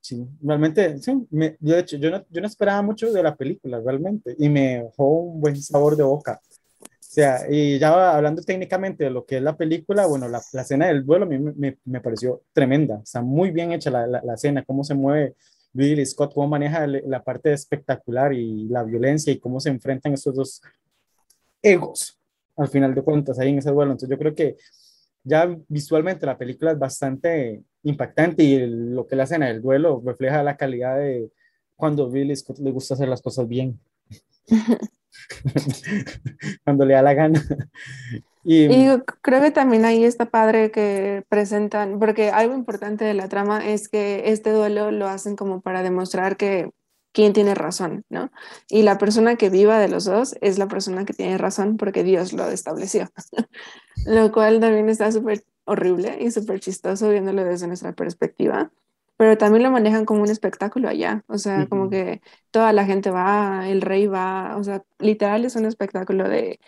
Sí, realmente, sí, me, yo de hecho, yo no, yo no esperaba mucho de la película, realmente, y me dejó un buen sabor de boca. O sea, y ya hablando técnicamente de lo que es la película, bueno, la, la escena del duelo mí me, me, pareció tremenda, está muy bien hecha la, la, la escena, cómo se mueve Billy Scott, cómo maneja la parte espectacular y la violencia y cómo se enfrentan esos dos egos, al final de cuentas, ahí en ese duelo. Entonces yo creo que ya visualmente la película es bastante impactante y lo que le hacen el duelo refleja la calidad de cuando Billy Scott le gusta hacer las cosas bien. cuando le da la gana. Y, creo que también ahí está padre que presentan, porque algo importante de la trama es que este duelo lo hacen como para demostrar que quién tiene razón, ¿no? Y la persona que viva de los dos es la persona que tiene razón porque Dios lo estableció. lo cual también está súper horrible y súper chistoso viéndolo desde nuestra perspectiva, pero también lo manejan como un espectáculo allá, o sea, como que toda la gente va, el rey va, o sea, literal es un espectáculo de,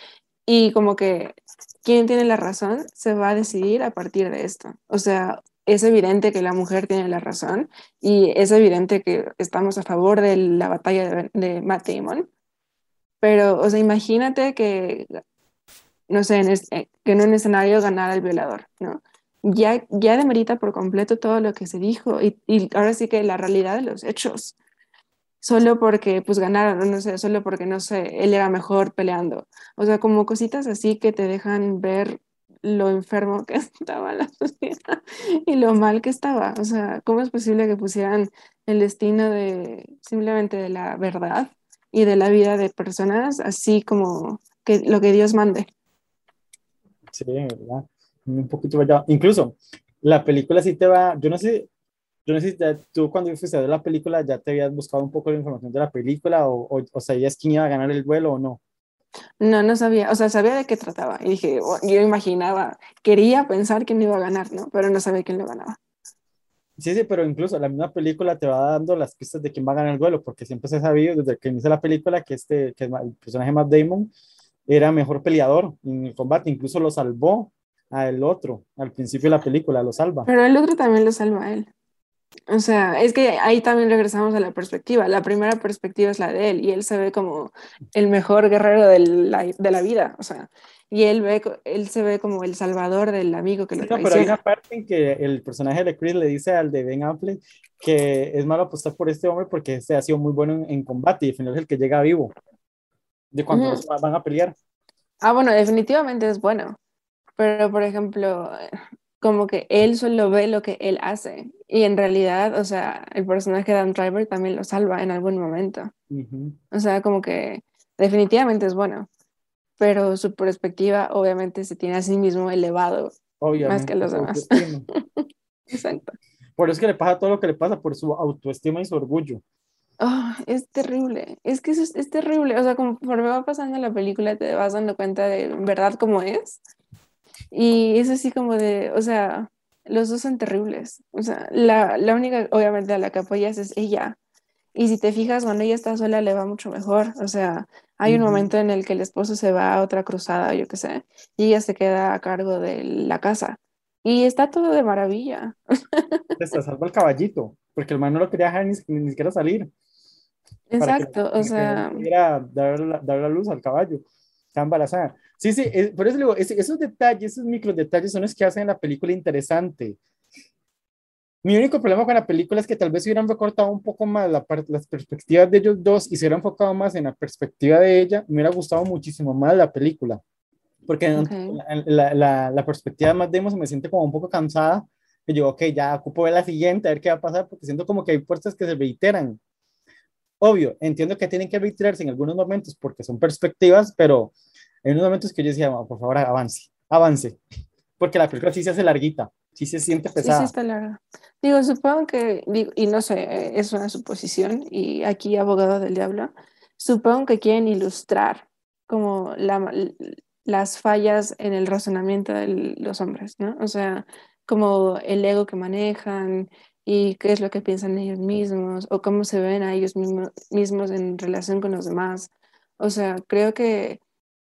y como que quién tiene la razón se va a decidir a partir de esto, o sea, es evidente que la mujer tiene la razón y es evidente que estamos a favor de la batalla de, de Matt Damon, pero, o sea, imagínate que no sé, en eh, que en un escenario ganara el violador, ¿no? Ya, ya demerita por completo todo lo que se dijo y, ahora sí que la realidad de los hechos, solo porque pues ganaron, no sé, solo porque, no sé, él era mejor peleando. O sea, como cositas así que te dejan ver lo enfermo que estaba la sociedad y lo mal que estaba. O sea, ¿cómo es posible que pusieran el destino de simplemente de la verdad y de la vida de personas así como que lo que Dios mande? Sí, ¿verdad? Un poquito allá. Incluso la película sí te va, yo no sé, yo no sé si tú cuando fuiste a ver la película ya te habías buscado un poco la información de la película o, o, o sabías quién iba a ganar el vuelo o no. No, no sabía, o sea, sabía de qué trataba y dije, yo imaginaba, quería pensar quién iba a ganar, ¿no? Pero no sabía quién lo ganaba. Sí, sí, pero incluso la misma película te va dando las pistas de quién va a ganar el duelo, porque siempre se ha sabido desde que inicia la película que este, que el personaje Matt Damon era mejor peleador en el combate, incluso lo salvó al otro, al principio de la película, lo salva. Pero el otro también lo salva a él. O sea, es que ahí también regresamos a la perspectiva. La primera perspectiva es la de él y él se ve como el mejor guerrero de la, de la vida. O sea, y él, ve, él se ve como el salvador del amigo que lo traiciona. pero hay una parte en que el personaje de Chris le dice al de Ben Affleck que es malo apostar por este hombre porque este ha sido muy bueno en, en combate y al final es el que llega vivo de cuando van a pelear. Ah, bueno, definitivamente es bueno, pero por ejemplo, como que él solo ve lo que él hace y en realidad, o sea, el personaje de Dan Driver también lo salva en algún momento. O sea, como que definitivamente es bueno, pero su perspectiva obviamente se tiene a sí mismo elevado más que los demás. Exacto. Por eso es que le pasa todo lo que le pasa, por su autoestima y su orgullo. Oh, es terrible, es que eso es, terrible, o sea, conforme va pasando la película te vas dando cuenta de verdad cómo es. Y es así como de, o sea, los dos son terribles. O sea, la, la única, obviamente, a la que apoyas es ella. Y si te fijas, cuando ella está sola le va mucho mejor. O sea, hay un momento en el que el esposo se va a otra cruzada, yo qué sé, y ella se queda a cargo de la casa. Y está todo de maravilla. Hasta salva el caballito, porque el man no lo quería dejar ni, ni siquiera salir. que- Exacto, para o que sea, pudiera dar dar la luz al caballo. Está embarazada. Sí, sí, es- por eso le digo, ese- esos detalles, esos micro detalles son los que hacen la película interesante. Mi único problema con la película es que tal vez hubieran recortado un poco más la las perspectivas de ellos dos y se hubieran enfocado más en la perspectiva de ella, me hubiera gustado muchísimo más la película. Porque en- Ok. la, la, la, la perspectiva más de Demo se me siente como un poco cansada. Y yo, ok, ya ocupo ver la siguiente, a ver qué va a pasar, porque siento como que hay puertas que se reiteran. Obvio, entiendo que tienen que reiterarse en algunos momentos porque son perspectivas, pero hay unos momentos que yo decía, "Oh, por favor, avance, avance, porque la película sí se hace larguita, sí se siente sí, pesada. sí está larga. Digo, supongo que, digo, y no sé, eh, es una suposición, y aquí abogado del diablo, supongo que quieren ilustrar como la- las fallas en el razonamiento de los hombres, ¿no? O sea, como el ego que manejan y qué es lo que piensan ellos mismos o cómo se ven a ellos mismo- mismos en relación con los demás. O sea, creo que,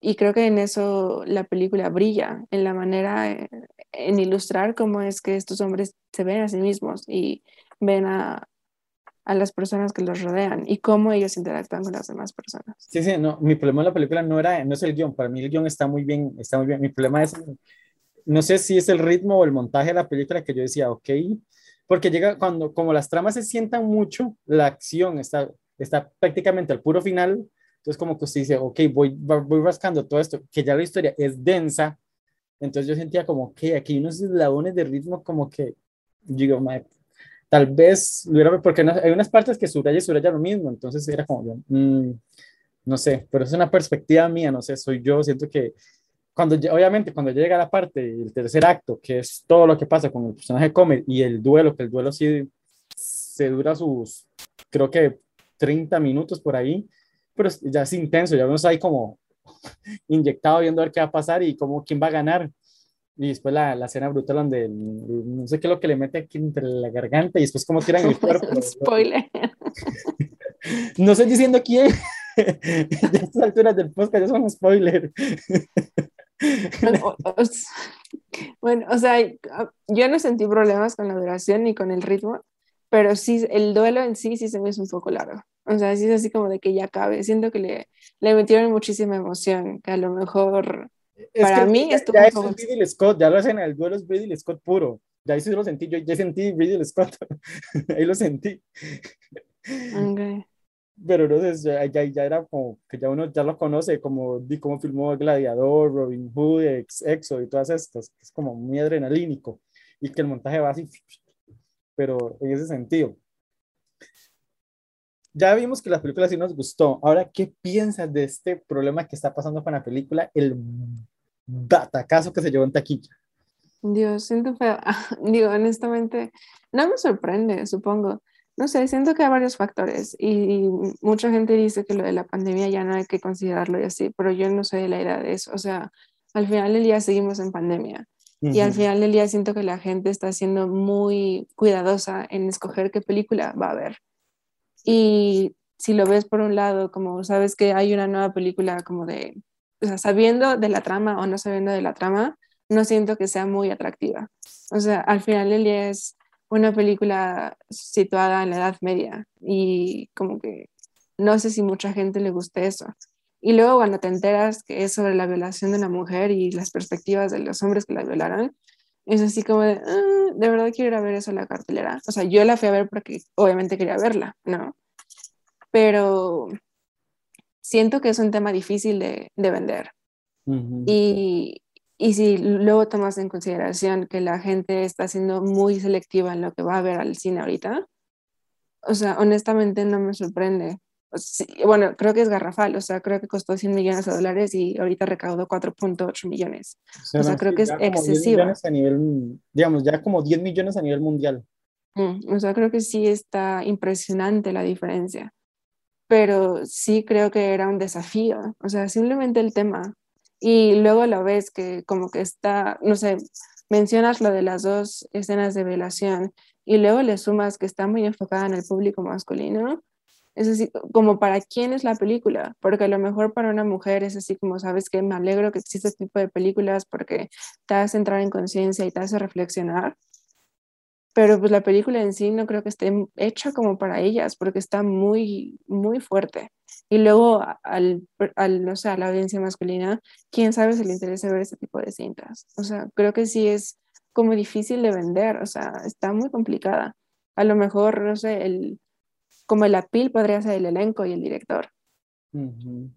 y creo que en eso la película brilla, en la manera, eh, en ilustrar cómo es que estos hombres se ven a sí mismos y ven a, a las personas que los rodean y cómo ellos interactúan con las demás personas. Sí, sí, no, mi problema en la película no era, no es el guion, para mí el guion está muy bien, está muy bien. Mi problema es, no sé si es el ritmo o el montaje de la película que yo decía, ok, porque llega cuando, como las tramas se sientan mucho, la acción está, está prácticamente al puro final, entonces como que usted dice, ok, voy, voy rascando todo esto, que ya la historia es densa, entonces yo sentía como que aquí hay unos eslabones de ritmo como que, digo, "Mae, tal vez, porque hay unas partes que subraya y subraya lo mismo, entonces era como, mm, no sé, pero es una perspectiva mía, no sé, soy yo, siento que cuando, obviamente, cuando llega la parte, el tercer acto, que es todo lo que pasa con el personaje Comet y el duelo, que el duelo sí se dura sus, creo que 30 minutos por ahí, pero ya es intenso, ya está ahí como inyectado viendo a ver qué va a pasar y cómo, quién va a ganar. Y después la, la escena brutal donde el- no sé qué es lo que le mete aquí entre la garganta y después cómo tiran el cuerpo. Spoiler. No estoy diciendo quién. a estas alturas del podcast ya son spoiler. Bueno, o sea, yo no sentí problemas con la duración ni con el ritmo, pero sí, el duelo en sí sí se me hizo un poco largo. O sea, sí es así como de que ya cabe. Siento que le, le metieron muchísima emoción, que a lo mejor Es Para que mí ya, estuvo ya un es Ridley Scott, ya la escena del duelo es Ridley Scott puro. Ya ahí sí lo sentí, yo ya sentí Ridley Scott. ahí lo sentí. Ok. Pero sé, ya, ya, ya era como que ya uno ya lo conoce, como di cómo filmó Gladiador, Robin Hood, Ex, Exo y todas estas. Es como muy adrenalínico. Y que el montaje va así, pero en ese sentido. Ya vimos que la película sí nos gustó. Ahora, ¿qué piensas de este problema que está pasando con la película? El batacazo que se llevó en taquilla. Dios, siento feo. Digo, honestamente, no me sorprende, supongo. No sé, siento que hay varios factores y mucha gente dice que lo de la pandemia ya no hay que considerarlo y así, pero yo no soy de la idea de eso. O sea, al final del día seguimos en pandemia y al final del día siento que la gente está siendo muy cuidadosa en escoger qué película va a ver. Y si lo ves por un lado, como sabes que hay una nueva película como de, o sea, sabiendo de la trama o no sabiendo de la trama, no siento que sea muy atractiva. O sea, al final día es una película situada en la Edad Media y como que no sé si mucha gente le guste eso. Y luego cuando te enteras que es sobre la violación de una mujer y las perspectivas de los hombres que la violaron, es así como de, "Ah, de verdad quiero ir a ver eso en la cartelera. O sea, yo la fui a ver porque obviamente quería verla, ¿no? Pero siento que es un tema difícil de, de vender. Ujú. Y, y si luego tomas en consideración que la gente está siendo muy selectiva en lo que va a ver al cine ahorita, o sea, honestamente no me sorprende. O sí, bueno, creo que es garrafal, o sea, creo que costó 100 millones de dólares y ahorita recaudó 4.8 millones. o sea, creo que es ya como 10 excesiva. millones a nivel, digamos, ya como 10 millones a nivel mundial. Mm, o sea, creo que sí está impresionante la diferencia, pero sí creo que era un desafío, o sea, simplemente el tema. Y luego lo ves que como que está, no sé, mencionas lo de las dos escenas de violación y luego le sumas que está muy enfocada en el público masculino, es así como para quién es la película, porque a lo mejor para una mujer es así como, sabes que me alegro que existe este tipo de películas porque te hace entrar en conciencia y te hace reflexionar, pero pues la película en sí no creo que esté hecha como para ellas, porque está muy, muy fuerte. Y luego al, al no sé, a la audiencia masculina, quién sabe si le interesa ver ese tipo de cintas. O sea, creo que sí es como difícil de vender, o sea, está muy complicada. A lo mejor, no sé, el, como el apil podría ser el elenco y el director.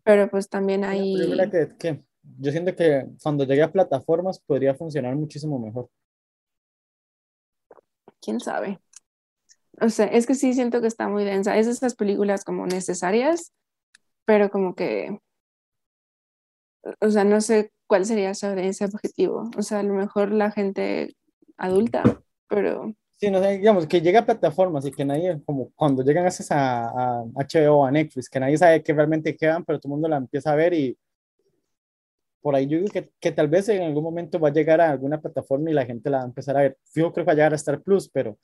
Pero pues también hay... Yo, que, yo siento que cuando llegue a plataformas podría funcionar muchísimo mejor. ¿Quién sabe? O sea, es que sí siento que está muy densa. Es esas películas como necesarias, pero como que... O sea, no sé cuál sería su audiencia objetivo. O sea, a lo mejor la gente adulta, pero... Sí, no digamos, que llega a plataformas y que nadie, como cuando llegan a, a HBO, a Netflix, que nadie sabe que realmente quedan, pero todo el mundo la empieza a ver y por ahí yo digo que, que, tal vez en algún momento va a llegar a alguna plataforma y la gente la va a empezar a ver. Yo creo que va a llegar a Star Plus, pero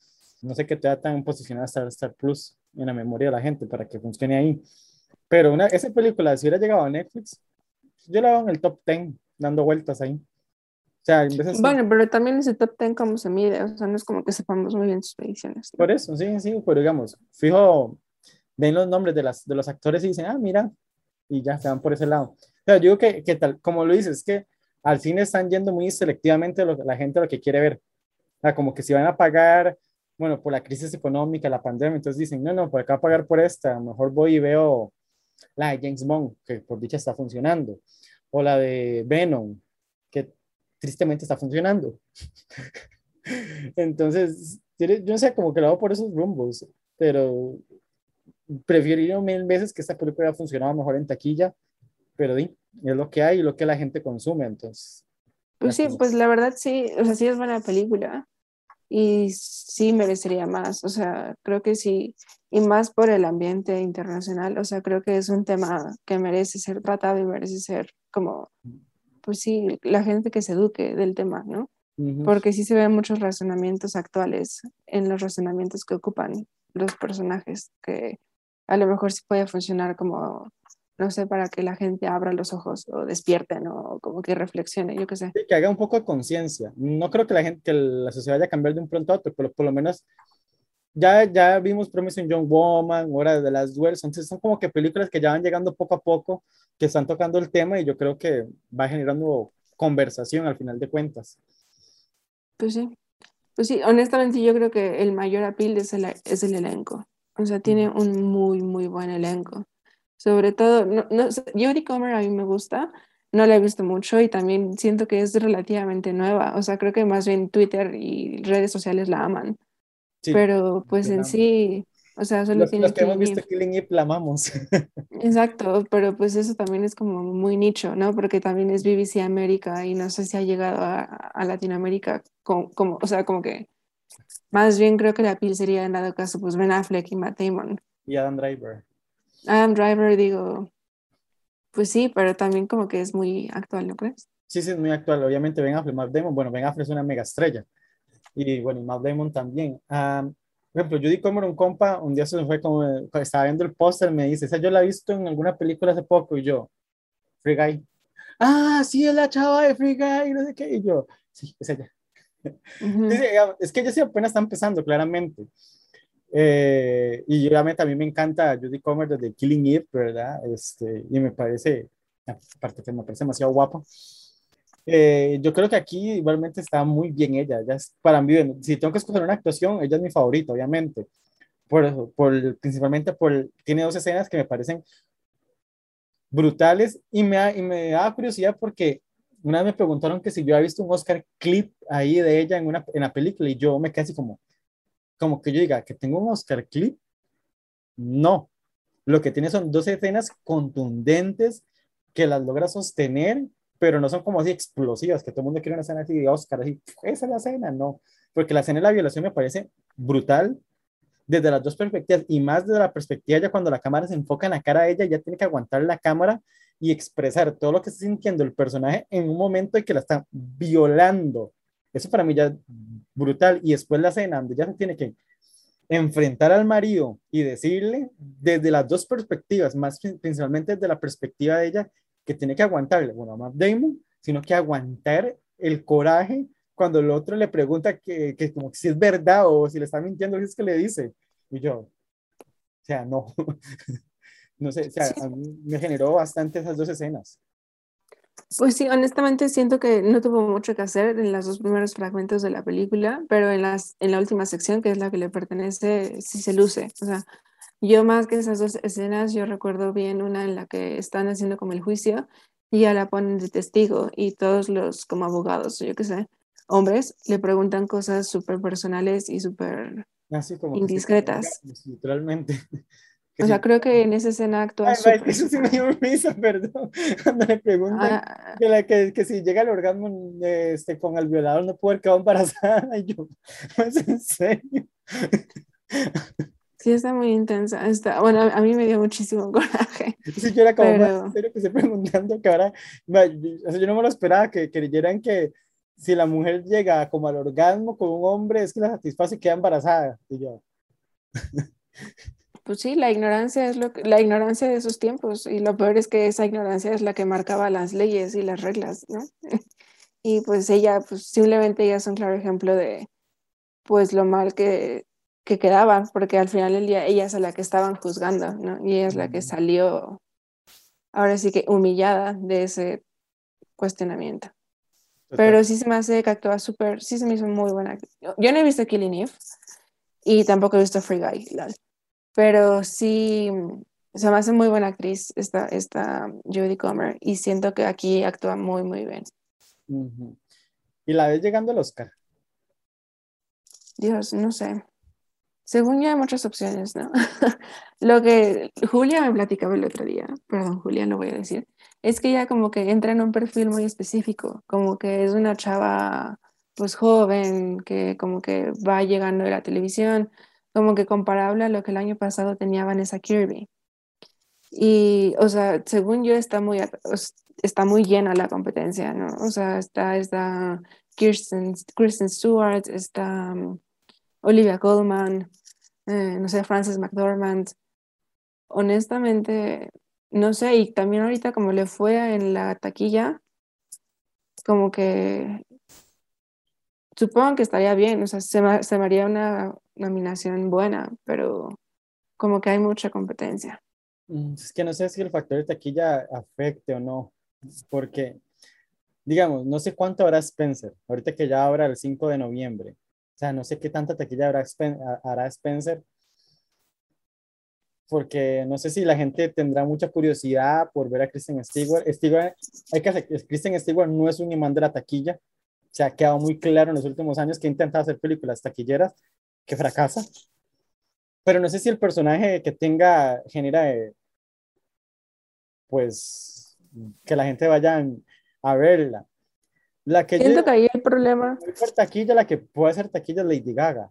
no sé qué te da tan posicionada Star, Star Plus en la memoria de la gente para que funcione ahí. Pero una, esa película, si hubiera llegado a Netflix, yo la hago en el top 10 dando vueltas ahí. O sea, bueno, pero también ese top 10 cómo se mide, o sea, no es como que sepamos muy bien sus predicciones. Por eso, sí, sí, pero digamos, fijo, ven los nombres de, las, de los actores y dicen, ah, mira, y ya se van por ese lado. Pero yo digo que, que tal, como lo dices, es que al cine están yendo muy selectivamente lo, la gente lo que quiere ver. O sea, como que si van a pagar, bueno, por la crisis económica, la pandemia, entonces dicen, no, no, por acá a pagar por esta, mejor voy y veo la de James Bond, que por dicha está funcionando o la de Venom, tristemente está funcionando. Entonces, yo no sé, como que lo hago por esos rumbos, pero preferiría mil veces que esta película haya funcionado mejor en taquilla, pero es lo que hay y lo que la gente consume, entonces. Pues sí, pues la verdad sí, o sea, sí es buena película y sí merecería más, o sea, creo que sí, y más por el ambiente internacional, o sea, creo que es un tema que merece ser tratado y merece ser como, pues sí, la gente que se eduque del tema, ¿no? Porque sí se ven muchos razonamientos actuales en los razonamientos que ocupan los personajes, que a lo mejor sí puede funcionar como, no sé, para que la gente abra los ojos o despierte, ¿no? O como que reflexione, yo qué sé. que haga un poco de conciencia. No creo que la gente, que la sociedad vaya a cambiar de un pronto a otro, pero por lo menos ya, ya vimos Promising Young Woman, Hora de las Duels, entonces son como que películas que ya van llegando poco a poco, que están tocando el tema y yo creo que va generando conversación al final de cuentas. Pues sí, pues sí, honestamente yo creo que el mayor appeal es el, es el elenco, o sea, tiene un muy, muy buen elenco. Sobre todo, no, no, Jodie Comer a mí me gusta, no la he visto mucho y también siento que es relativamente nueva, o sea, creo que más bien Twitter y redes sociales la aman pero pues en sí, o sea, solo los, los que hemos visto Killing Eve la amamos. Exacto, pero pues eso también es como muy nicho, ¿no? Porque también es BBC América y no sé si ha llegado a, a Latinoamérica como, como, o sea, como que más bien creo que la piel sería en dado caso pues Ben Affleck y Matt Damon. Y Adam Driver. Adam Driver, digo, pues sí, pero también como que es muy actual, ¿no crees? Sí, sí, es muy actual. Obviamente Ben Affleck, Matt Damon, bueno, Ben Affleck es una mega estrella y bueno, y Matt Damon también. por ejemplo, Judy Comer, un compa, un día se me fue como, estaba viendo el póster, me dice, esa yo la he visto en alguna película hace poco, y yo, Free Guy. Ah, sí, es la chava de Free Guy, no sé qué, y yo, sí, es ella. es que ella sí apenas está empezando, claramente. Eh, y a mí me encanta Judy Comer desde Killing Eve, ¿verdad? Este, y me parece, aparte que me parece demasiado guapa. Eh, yo creo que aquí igualmente está muy bien ella. ella es, para mí, si tengo que escoger una actuación, ella es mi favorita, obviamente. Por, por, principalmente por, tiene dos escenas que me parecen brutales y me, y me da curiosidad porque una vez me preguntaron que si yo había visto un Oscar clip ahí de ella en, una, en la película y yo me quedé así como, como que yo diga que tengo un Oscar clip. No, lo que tiene son dos escenas contundentes que las logra sostener pero no son como así explosivas, que todo el mundo quiere una escena así de Oscar, así, esa es la escena, no, porque la escena de la violación me parece brutal desde las dos perspectivas y más desde la perspectiva ya cuando la cámara se enfoca en la cara de ella, ya tiene que aguantar la cámara y expresar todo lo que está sintiendo el personaje en un momento en que la está violando Eso para mí ya es brutal. Y después la escena donde ya se tiene que enfrentar al marido y decirle desde las dos perspectivas, más prin- principalmente desde la perspectiva de ella, que tiene que aguantarle, bueno, a Matt Damon, sino que aguantar el coraje cuando el otro le pregunta que, que como que si es verdad o si le está mintiendo, ¿qué es que le dice? Y yo, o sea, no, no sé, o sea, a mí me generó bastante esas dos escenas. Pues sí, honestamente siento que no tuvo mucho que hacer en los dos primeros fragmentos de la película, pero en las, en la última sección, que es la que le pertenece, sí se luce. O sea, yo más que esas dos escenas, yo recuerdo bien una en la que están haciendo como el juicio y ya la ponen de testigo y todos los como abogados, yo qué sé, hombres, le preguntan cosas súper personales y súper... Como que Indiscretas. como, literalmente. Que O sea, sí. creo que en esa escena actúa Ay, súper... eso sí me dio risa, perdón. Cuando le preguntan Ah, que, la, que, que si llega al orgasmo este, con el violador no puede quedado embarazada. Y yo, ¿es en serio? Sí, está muy intensa. Está, bueno, a mí me dio muchísimo coraje. Entonces yo era como, "Ma, Pero- en serio que estoy preguntando que ahora, yo no me lo esperaba que creyeran que si la mujer llega como al orgasmo con un hombre es que la satisface y queda embarazada. Y yo, Pues sí, la ignorancia es lo que, la ignorancia de esos tiempos y lo peor es que esa ignorancia es la que marcaba las leyes y las reglas, ¿no? Y pues ella, pues simplemente ella es un claro ejemplo de pues lo mal que, que quedaba, porque al final del día ella es a la que estaban juzgando, ¿no? Y ella es la que salió ahora sí que humillada de ese cuestionamiento. Pero sí se me hace que actúa súper, sí se me hizo muy buena. Yo no he visto Killing Eve y tampoco he visto Free Guy, lol. pero sí se me hace muy buena actriz esta, esta Jodie Comer y siento que aquí actúa muy, muy bien. Ujú. Y la ves llegando al Oscar. Dios, no sé. Según yo hay muchas opciones, ¿no? Lo que Julia me platicaba el otro día, perdón, Julia, lo voy a decir, es que ella como que entra en un perfil muy específico, como que es una chava pues joven, que como que va llegando de la televisión, como que comparable a lo que el año pasado tenía Vanessa Kirby. Y, o sea, según yo está muy, está muy llena la competencia, ¿no? O sea, está, está Kirsten, Kristen Stewart, está um, Olivia Colman, eh, no sé, Frances McDormand. Honestamente, no sé, y también ahorita como le fue en la taquilla, como que supongo que estaría bien, o sea, se me, se me haría una nominación buena, pero como que hay mucha competencia. Mm, Es que no sé si el factor de taquilla afecte o no, porque, digamos, no sé cuánto hará Spencer, ahorita que ya abra el 5 de noviembre. O sea, no sé qué tanta taquilla hará Spencer, porque no sé si la gente tendrá mucha curiosidad por ver a Kristen Stewart. Stewart hay que hacer, Kristen Stewart no es un imán de la taquilla, se ha quedado muy claro en los últimos años que ha intentado hacer películas taquilleras que fracasa. Pero no sé si el personaje que tenga genera, eh, pues, que la gente vaya a verla. La que Siento yo que ahí el problema, por taquilla, la que puede hacer taquilla es Lady Gaga.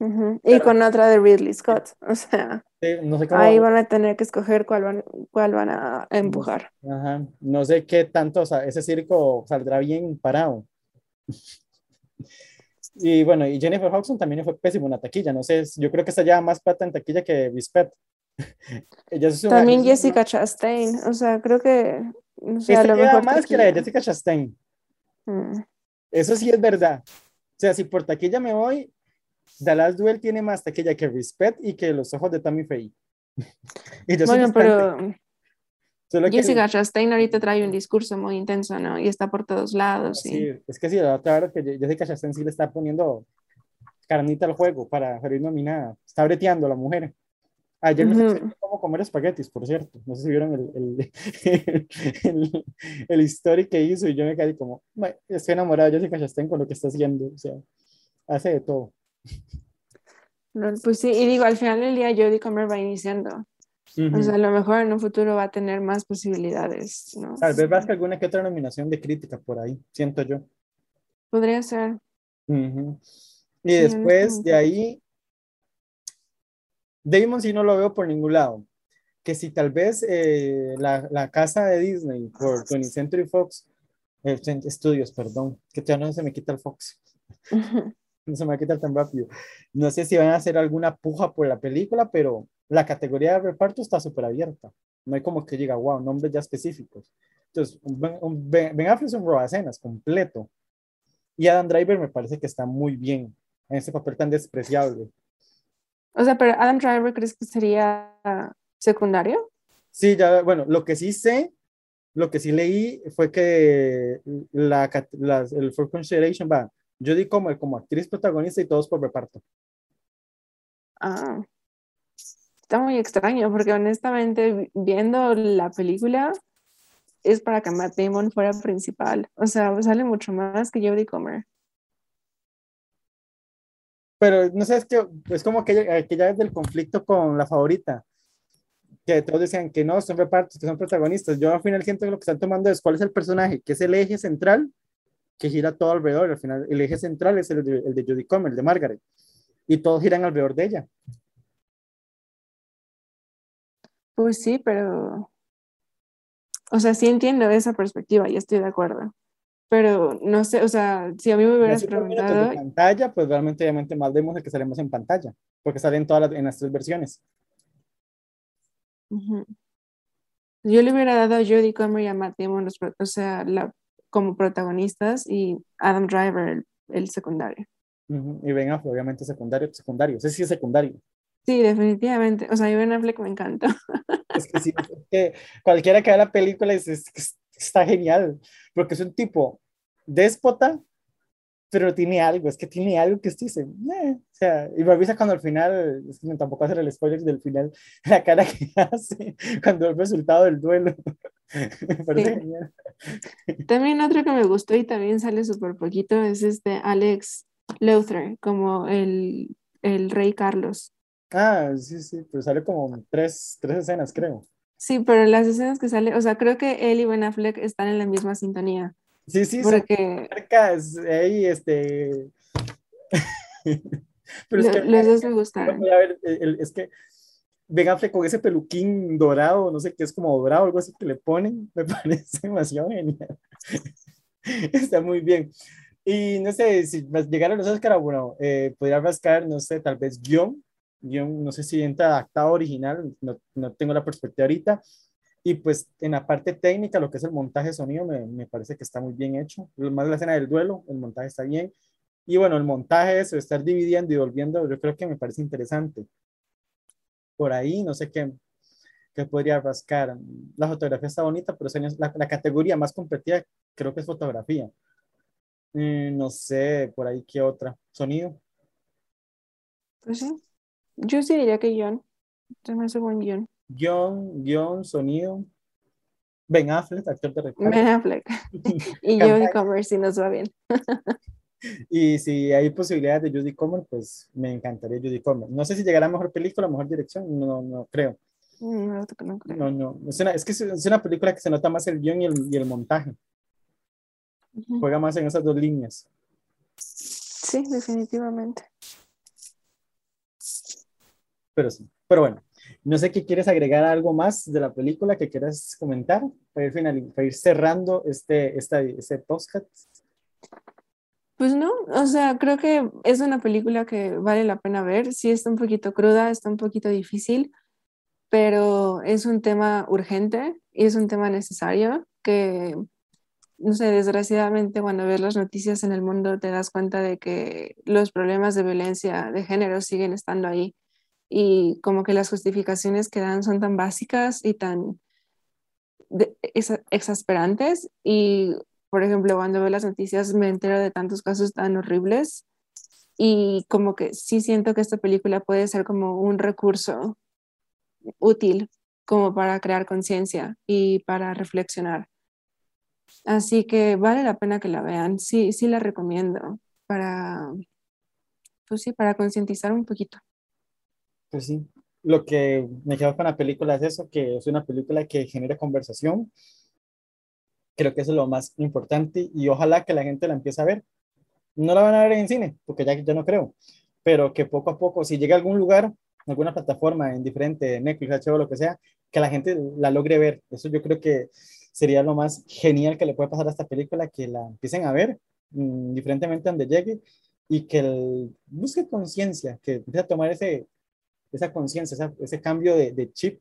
ujú, y con otra de Ridley Scott, o sea, Sí, No sé cómo, ahí van a tener que escoger cuál van, cuál van a empujar. ajá, no sé qué tanto, o sea, ese circo saldrá bien parado. Y bueno, y Jennifer Hudson también fue pésimo en la taquilla, no sé, yo creo que está ya más plata en taquilla que Bispet. Ella es una- También una- Jessica Chastain, o sea, creo que, no sé, a Esta lo mejor más que la de. Jessica Chastain. Mm. Eso sí es verdad. O sea, si por taquilla me voy, Dallas Duel tiene más taquilla que Respect y que Los Ojos de Tammy Faye. Bueno, pero solo que- Jessica Chastain ahorita trae un discurso muy intenso, ¿no? Y está por todos lados. Sí, y- es que sí, la otra vez que Jessica Chastain sí le está poniendo carnita al juego para salir nominada. Está breteando la mujer. Ayer me Ujú. enseñó cómo comer espaguetis, por cierto. No sé si vieron el, el, el, el story que hizo y yo me quedé como, "Ma, estoy enamorado de Jessica Chastain con lo que está haciendo. O sea, hace de todo. no, Pues sí, y digo, al final del día Jodie Comer va iniciando. O sea, a lo mejor en un futuro va a tener más posibilidades, ¿no? Tal vez vas que alguna que otra nominación de crítica por ahí, siento yo. Podría ser. Ujú. Y Sí, después de ahí, Damon sí no lo veo por ningún lado. Que si tal vez eh, la, la casa de Disney por 20th Century Fox eh, Studios, perdón, que ya no se me quita el Fox. no se me va a quitar tan rápido. No sé si van a hacer alguna puja por la película, pero la categoría de reparto está súper abierta. No hay como que diga, wow, nombres ya específicos. Entonces, Ben, ben, ben Affleck es un robacenas completo. Y Adam Driver me parece que está muy bien en ese papel tan despreciable. O sea, pero Adam Driver, ¿crees que sería secundario? Sí, ya, bueno, lo que sí sé, lo que sí leí fue que la, la el For Consideration va Judy Comer como actriz protagonista y todos por reparto. Ah, está muy extraño porque honestamente viendo la película es para que Matt Damon fuera principal. O sea, sale mucho más que Jodie Comer. Pero no sé, es que es como que, que ya es del conflicto con la favorita. Que todos decían que no, son repartos, que son protagonistas. Yo al final siento que lo que están tomando es cuál es el personaje, que es el eje central que gira todo alrededor. Al final, el eje central es el de, el de Judy Comer, el de Margaret. Y todos giran alrededor de ella. Pues sí, pero. O sea, sí entiendo esa perspectiva y estoy de acuerdo. Pero no sé, o sea, si a mí me hubieras preguntado. En pantalla, pues realmente, obviamente, más vemos el que salimos en pantalla, porque salen todas las, en las tres versiones. Yo le hubiera dado a Jodie Comer y a Matt Damon, o sea, la como protagonistas y Adam Driver, el, secundario. Y Ben Affleck, obviamente secundario, secundario, ese sí es secundario. Sí, definitivamente. O sea, yo Ben Affleck me encanta. Es que sí, es que cualquiera que vea la película es, está genial, porque es un tipo déspota, pero tiene algo, es que tiene algo que usted dice, eh", o sea, y me avisa cuando al final, es que tampoco hacer el spoiler del final, la cara que hace cuando el resultado del duelo. También otro que me gustó y también sale súper poquito es este Alex Lothar, como el, el rey Carlos. Ah, sí, sí, pero sale como tres, tres escenas, creo. Sí, pero las escenas que sale, o sea, creo que él y Ben Affleck están en la misma sintonía. Sí, sí, porque ahí, este... pero es que, los dos me gustaron. A ver, es que Ben Affleck con ese peluquín dorado, no sé qué es como dorado, algo así que le ponen, me parece demasiado genial. Está muy bien. Y no sé, si llegaron los Oscar, bueno, eh, podría rascar, no sé, tal vez guion, guion, no sé si entra adaptado original, no, no, tengo la perspectiva ahorita. Y pues en la parte técnica, lo que es el montaje sonido, me, me parece que está muy bien hecho. Más la escena del duelo, el montaje está bien. Y bueno, el montaje, eso, estar dividiendo y volviendo, yo creo que me parece interesante por ahí, no sé qué, qué podría rascar. La fotografía está bonita, pero la, la categoría más competida creo que es fotografía. Mm, no sé, por ahí qué otra. Sonido. Pues sí. Yo sí diría que guion. Se me hace buen guion. Guión, guion, sonido. Ben Affleck, actor de reparto. Ben Affleck. y Jodie Comer si nos va bien. Y si hay posibilidades de Judy Comer, pues me encantaría Judy Comer. No sé si llegará a mejor película, mejor dirección, no, no creo. Mm, no, no, creo. no, no. Es, una, es que es una película que se nota más el guion y el, y el montaje. Juega más en esas dos líneas. Sí, definitivamente. Pero sí, pero bueno, no sé qué quieres agregar algo más de la película que quieras comentar para ir, final, para ir cerrando este, esta, este podcast. Pues no, o sea, creo que es una película que vale la pena ver. Sí está un poquito cruda, está un poquito difícil, pero es un tema urgente y es un tema necesario que, no sé, desgraciadamente cuando ves las noticias en el mundo te das cuenta de que los problemas de violencia de género siguen estando ahí y como que las justificaciones que dan son tan básicas y tan exasperantes y por ejemplo, cuando veo las noticias me entero de tantos casos tan horribles y como que sí siento que esta película puede ser como un recurso útil como para crear conciencia y para reflexionar. Así que vale la pena que la vean. Sí, sí la recomiendo para, pues sí, para concientizar un poquito. Pues sí, lo que me quedo con la película es eso, que es una película que genera conversación, Creo que eso es lo más importante y ojalá que la gente la empiece a ver. No la van a ver en cine, porque ya yo no creo, pero que poco a poco, si llega a algún lugar, alguna plataforma en diferente, Netflix, HBO, lo que sea, que la gente la logre ver. Eso yo creo que sería lo más genial que le puede pasar a esta película, que la empiecen a ver, mm, diferentemente donde llegue, y que el, busque conciencia, que empiece a tomar ese, esa conciencia, ese cambio de, de, chip,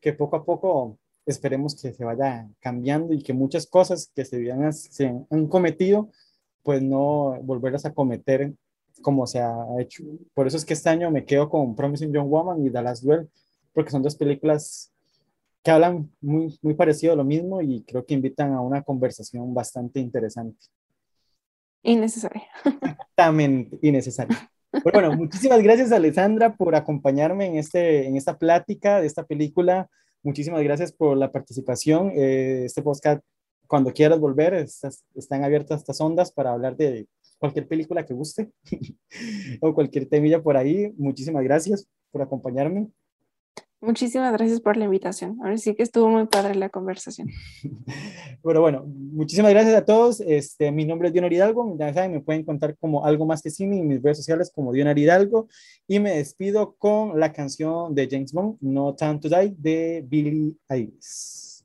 que poco a poco esperemos que se vaya cambiando y que muchas cosas que se, habían, se han cometido, pues no volverlas a cometer como se ha hecho. Por eso es que este año me quedo con Promising Young Woman y Dallas Duel, porque son dos películas que hablan muy, muy parecido a lo mismo y creo que invitan a una conversación bastante interesante. Innecesaria. Exactamente, innecesaria. Bueno, muchísimas gracias Alessandra por acompañarme en, este, en esta plática de esta película. Muchísimas gracias por la participación. Eh, este podcast, cuando quieras volver, están abiertas estas ondas para hablar de cualquier película que guste o cualquier temilla por ahí. Muchísimas gracias por acompañarme. Muchísimas gracias por la invitación. Ahora sí que estuvo muy padre la conversación. Pero bueno, muchísimas gracias a todos. Este, mi nombre es Dionar Hidalgo. Me pueden contar como algo más que cine en mis redes sociales como Dionar Hidalgo. Y me despido con la canción de James Bond, No Time to de Billy Eilish.